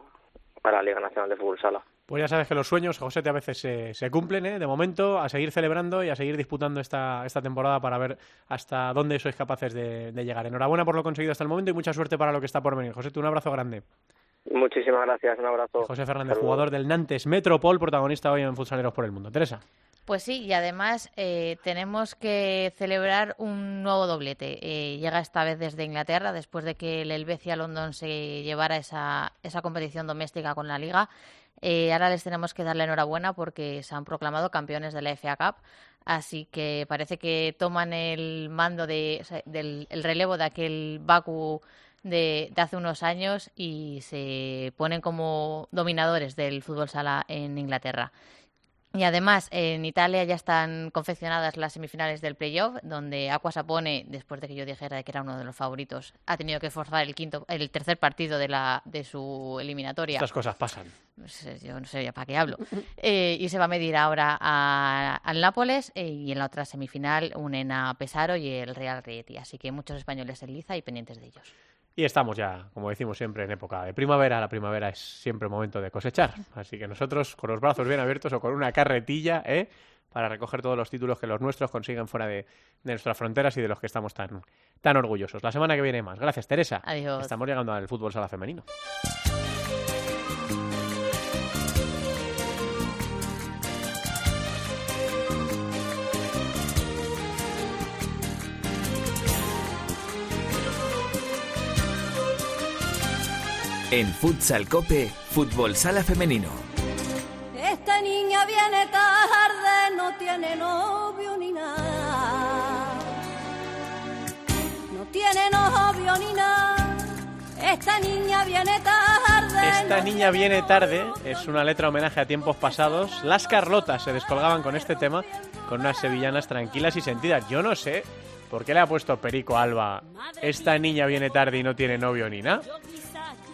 a la Liga Nacional de Fútbol Sala. Pues ya sabes que los sueños, José, a veces se, se cumplen, ¿eh? De momento, a seguir celebrando y a seguir disputando esta, esta temporada para ver hasta dónde sois capaces de, de llegar. Enhorabuena por lo conseguido hasta el momento y mucha suerte para lo que está por venir. José, un abrazo grande. Muchísimas gracias, un abrazo. José Fernández, Saludos. jugador del Nantes Metropol, protagonista hoy en Futsaleros por el Mundo. Teresa. Pues sí, y además eh, tenemos que celebrar un nuevo doblete. Eh, llega esta vez desde Inglaterra, después de que el Helvecia London se llevara esa, esa competición doméstica con la Liga. Eh, ahora les tenemos que dar la enhorabuena porque se han proclamado campeones de la FA Cup. Así que parece que toman el mando de, del el relevo de aquel Baku de, de hace unos años y se ponen como dominadores del fútbol sala en Inglaterra. Y además, en Italia ya están confeccionadas las semifinales del playoff, donde Aqua Sapone, después de que yo dijera que era uno de los favoritos, ha tenido que forzar el quinto, el tercer partido de la de su eliminatoria. Estas cosas pasan. Pues, eh, yo no sé ya para qué hablo. Eh, y se va a medir ahora al Nápoles eh, y en la otra semifinal unen a Pesaro y el Real Rieti. Así que muchos españoles en liza y pendientes de ellos. Y estamos ya, como decimos siempre, en época de primavera. La primavera es siempre momento de cosechar. Así que nosotros, con los brazos bien abiertos o con una carretilla, ¿eh? para recoger todos los títulos que los nuestros consiguen fuera de, de nuestras fronteras y de los que estamos tan, tan orgullosos. La semana que viene más. Gracias, Teresa. Adiós. Estamos llegando al fútbol sala femenino. En Futsal Cope, Fútbol Sala Femenino. Esta niña viene tarde, no tiene novio ni nada. No tiene novio ni nada. Esta niña viene tarde. Esta no niña viene tarde es una letra homenaje a tiempos pasados. Las Carlotas se descolgaban con este tema con unas sevillanas tranquilas y sentidas. Yo no sé por qué le ha puesto Perico Alba. Esta niña viene tarde y no tiene novio ni nada.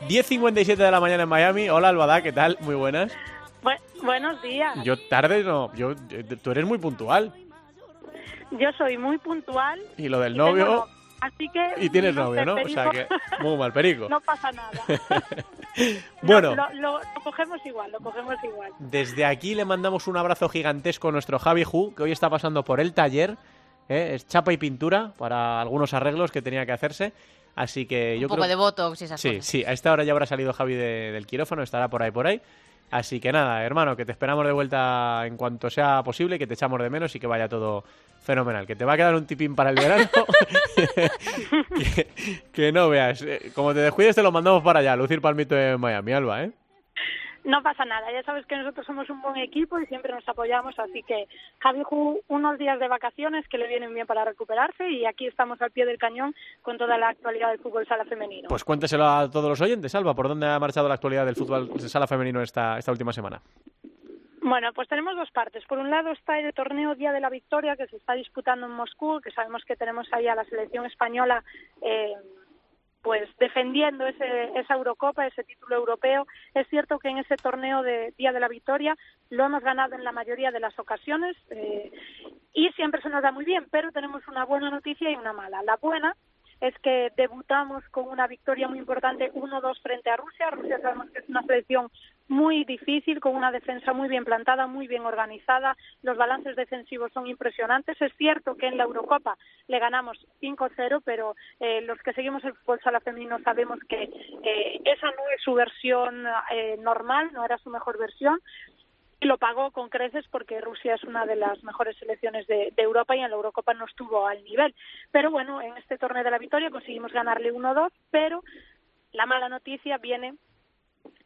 10.57 de la mañana en Miami. Hola Albada, ¿qué tal? Muy buenas. buenos días. Yo tarde no, yo, tú eres muy puntual. Yo soy muy puntual. Y lo del y tengo novio, novio, Así que. y tienes no novio, ¿no? O sea que, Perico, muy mal, Perico. No pasa nada. Bueno. Lo, lo- lo cogemos igual, lo cogemos igual. Desde aquí le mandamos un abrazo gigantesco a nuestro Javi Ju, que hoy está pasando por el taller. ¿eh? Es chapa y pintura para algunos arreglos que tenía que hacerse. Así que yo Un poco creo... de botox y esas Sí, cosas. sí, a esta hora ya habrá salido Javi de- del quirófano, estará por ahí, por ahí. Así que nada, hermano, que te esperamos de vuelta en cuanto sea posible, que te echamos de menos y que vaya todo fenomenal. Que te va a quedar un tipín para el verano. que, que no veas. Eh, Como te descuides, te lo mandamos para allá, lucir palmito en Miami, Alba, ¿eh? No pasa nada, ya sabes que nosotros somos un buen equipo y siempre nos apoyamos, así que Javi Ju, unos días de vacaciones que le vienen bien para recuperarse y aquí estamos al pie del cañón con toda la actualidad del fútbol sala femenino. Pues cuénteselo a todos los oyentes, Alba, ¿por dónde ha marchado la actualidad del fútbol sala femenino esta, esta última semana? Bueno, pues tenemos dos partes. Por un lado está el torneo Día de la Victoria que se está disputando en Moscú, que sabemos que tenemos ahí a la selección española eh, pues defendiendo ese, esa Eurocopa, ese título europeo. Es cierto que en ese torneo de Día de la Victoria lo hemos ganado en la mayoría de las ocasiones eh, y siempre se nos da muy bien, pero tenemos una buena noticia y una mala. La buena es que debutamos con una victoria muy importante 1-2 frente a Rusia. Rusia sabemos que es una selección muy difícil, con una defensa muy bien plantada, muy bien organizada. Los balances defensivos son impresionantes. Es cierto que en la Eurocopa le ganamos 5-0, pero eh, los que seguimos el fútbol sala femenino sabemos que eh, esa no es su versión eh, normal, no era su mejor versión y lo pagó con creces porque Rusia es una de las mejores selecciones de, de Europa y en la Eurocopa no estuvo al nivel. Pero bueno, en este torneo de la victoria conseguimos ganarle 1-2, pero la mala noticia viene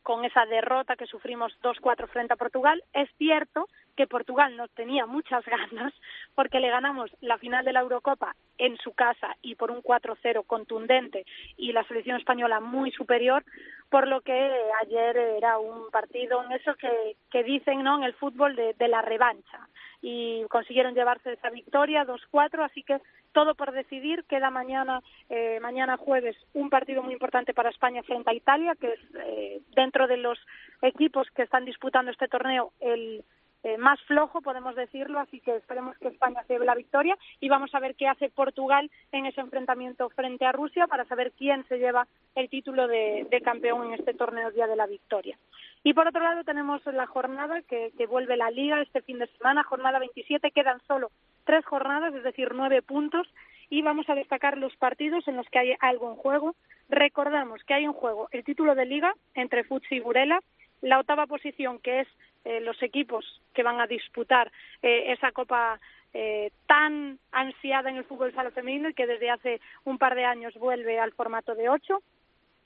con esa derrota que sufrimos 2-4 frente a Portugal. Es cierto que Portugal no tenía muchas ganas porque le ganamos la final de la Eurocopa en su casa y por un 4-0 contundente y la selección española muy superior, por lo que ayer era un partido en eso que, que dicen no en el fútbol de, de la revancha y consiguieron llevarse esa victoria 2-4, así que todo por decidir. Queda mañana, eh, mañana jueves, un partido muy importante para España frente a Italia, que es eh, dentro de los equipos que están disputando este torneo el eh, más flojo, podemos decirlo, así que esperemos que España se lleve la victoria y vamos a ver qué hace Portugal en ese enfrentamiento frente a Rusia para saber quién se lleva el título de, campeón en este torneo Día de la Victoria. Y por otro lado tenemos la jornada que, que vuelve la liga este fin de semana, jornada 27, quedan solo tres jornadas, es decir, nueve puntos, y vamos a destacar los partidos en los que hay algo en juego. Recordamos que hay en juego el título de liga entre Futsi y Burela, la octava posición que es eh, los equipos que van a disputar eh, esa copa eh, tan ansiada en el fútbol sala femenino y que desde hace un par de años vuelve al formato de ocho.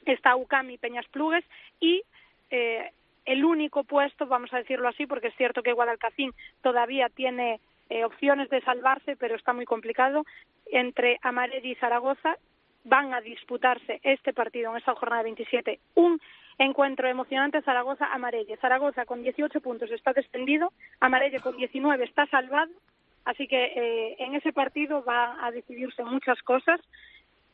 Está UCAM y Peñas Plugues y eh, el único puesto, vamos a decirlo así, porque es cierto que Guadalcacín todavía tiene eh, opciones de salvarse, pero está muy complicado, entre Amarelli y Zaragoza van a disputarse este partido en esta jornada 27, un encuentro emocionante Zaragoza-Amarelle. Zaragoza con 18 puntos está descendido, Amarelle con 19 está salvado, así que eh, en ese partido va a decidirse muchas cosas.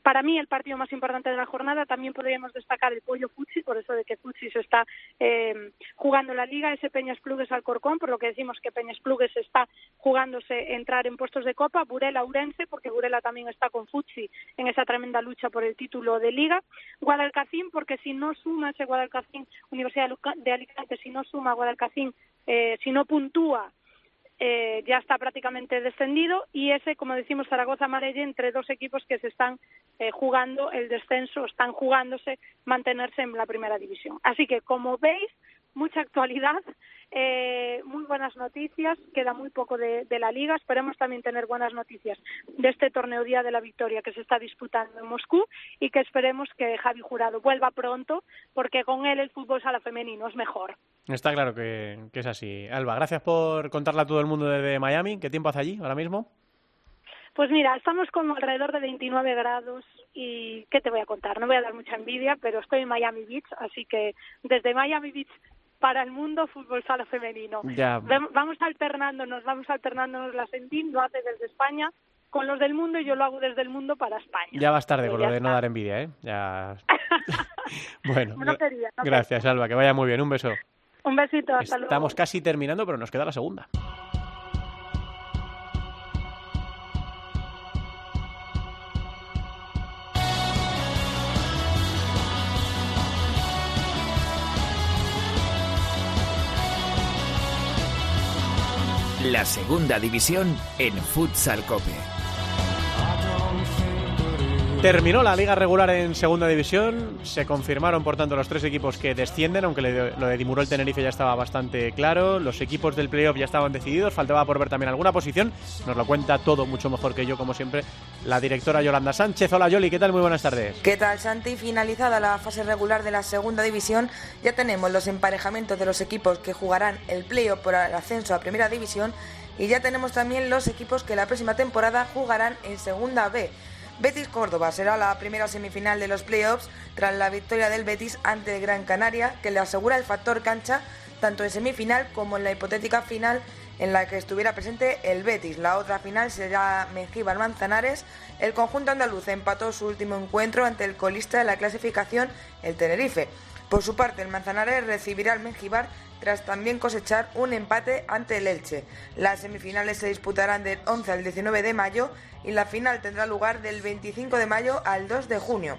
Para mí el partido más importante de la jornada también podríamos destacar el Pollo Futsi, por eso de que Futsi se está eh, jugando la liga, ese Peñas Plugues Alcorcón, por lo que decimos que Peñas Plugues está jugándose entrar en puestos de Copa, Burela Urense, porque Burela también está con Futsi en esa tremenda lucha por el título de Liga, Guadalcacín, porque si no suma ese Guadalcacín, Universidad de Alicante, si no suma Guadalcacín, eh, si no puntúa, eh, ya está prácticamente descendido y ese, como decimos, Zaragoza Marelle entre dos equipos que se están eh, jugando el descenso, están jugándose mantenerse en la primera división. Así que, como veis, mucha actualidad, eh, muy buenas noticias, queda muy poco de, de la liga, esperemos también tener buenas noticias de este torneo Día de la Victoria que se está disputando en Moscú y que esperemos que Javi Jurado vuelva pronto porque con él el fútbol sala femenino es mejor. Está claro que, que es así. Alba, gracias por contarle a todo el mundo desde Miami. ¿Qué tiempo hace allí ahora mismo? Pues mira, estamos con alrededor de 29 grados y ¿qué te voy a contar? No voy a dar mucha envidia, pero estoy en Miami Beach, así que desde Miami Beach para el mundo fútbol sala femenino. Ya. Vam- Vamos alternándonos, vamos alternándonos la Sentín, lo hace desde España con los del mundo y yo lo hago desde el mundo para España. Ya vas tarde con lo de no dar envidia, ¿eh? Ya. bueno, No quería, no gracias, Alba. Que vaya muy bien. Un beso. Un besito, hasta luego. Estamos casi terminando, pero nos queda la segunda. La segunda división en Futsal Cope. Terminó la liga regular en segunda división. Se confirmaron, por tanto, los tres equipos que descienden, aunque lo de Dimuró el Tenerife ya estaba bastante claro. Los equipos del playoff ya estaban decididos. Faltaba por ver también alguna posición. Nos lo cuenta todo mucho mejor que yo, como siempre, la directora Yolanda Sánchez. Hola, Yoli, ¿qué tal? Muy buenas tardes. ¿Qué tal, Santi? Finalizada la fase regular de la segunda división, ya tenemos los emparejamientos de los equipos que jugarán el playoff por el ascenso a primera división y ya tenemos también los equipos que la próxima temporada jugarán en segunda B. Betis Córdoba será la primera semifinal de los playoffs tras la victoria del Betis ante Gran Canaria, que le asegura el factor cancha tanto en semifinal como en la hipotética final en la que estuviera presente el Betis. La otra final será Mengíbar Manzanares. El conjunto andaluz empató su último encuentro ante el colista de la clasificación, el Tenerife. Por su parte, el Manzanares recibirá al Mengíbar tras también cosechar un empate ante el Elche. Las semifinales se disputarán del 11 al 19 de mayo y la final tendrá lugar del 25 de mayo al 2 de junio.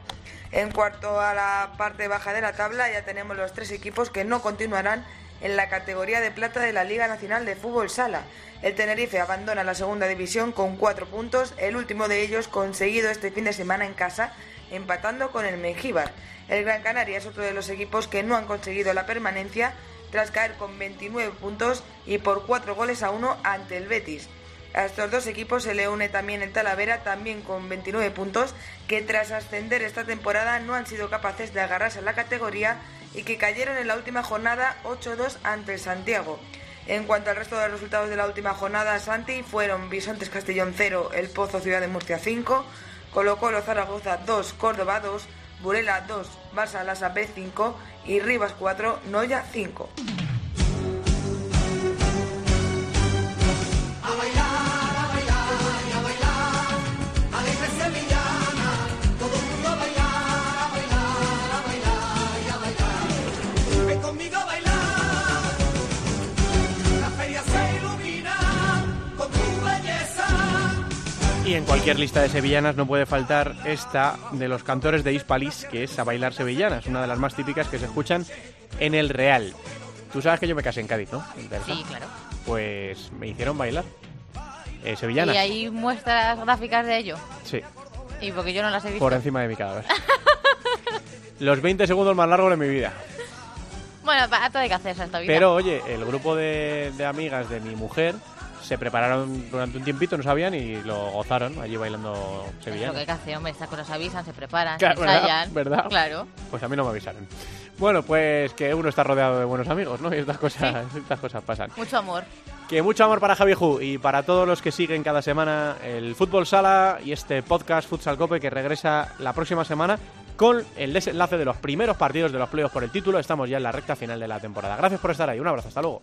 En cuanto a la parte baja de la tabla, ya tenemos los tres equipos que no continuarán en la categoría de plata de la Liga Nacional de Fútbol Sala. El Tenerife abandona la segunda división con cuatro puntos, el último de ellos conseguido este fin de semana en casa, empatando con el Mengíbar. El Gran Canaria es otro de los equipos que no han conseguido la permanencia tras caer con 29 puntos y por cuatro goles a uno ante el Betis. A estos dos equipos se le une también el Talavera, también con 29 puntos, que tras ascender esta temporada no han sido capaces de agarrarse a la categoría y que cayeron en la última jornada 8-2 ante el Santiago. En cuanto al resto de los resultados de la última jornada, Santi fueron Bisontes Castellón 0, El Pozo Ciudad de Murcia 5, Colo Colo Zaragoza 2, Córdoba 2, Burela 2, Barça Lasa B 5 y Rivas 4, Noya 5. En cualquier lista de sevillanas no puede faltar esta de los cantores de Hispalis, que es A Bailar Sevillanas, una de las más típicas que se escuchan en el Real. Tú sabes que yo me casé en Cádiz, ¿no? Sí, claro. Pues me hicieron bailar. Eh, sevillanas. Y hay muestras gráficas de ello. Sí, Y porque yo no las he visto. por encima de mi cadáver. Los 20 segundos más largos de mi vida. Bueno, pa- todo hay que hacerse en esta vida. Pero oye, el grupo de, de amigas de mi mujer se prepararon durante un tiempito, no sabían, y lo gozaron allí bailando Es lo que hacer, hombre. Estas cosas avisan, se preparan, Claro, se ¿verdad? ensayan. ¿verdad? Claro. Pues a mí no me avisaron. Bueno, pues que uno está rodeado de buenos amigos, ¿no? Y estas cosas, estas cosas pasan. Mucho amor. Que mucho amor para Javi Ju y para todos los que siguen cada semana el Fútbol Sala y este podcast Futsal Cope que regresa la próxima semana con el desenlace de los primeros partidos de los playoffs por el título. Estamos ya en la recta final de la temporada. Gracias por estar ahí. Un abrazo. Hasta luego.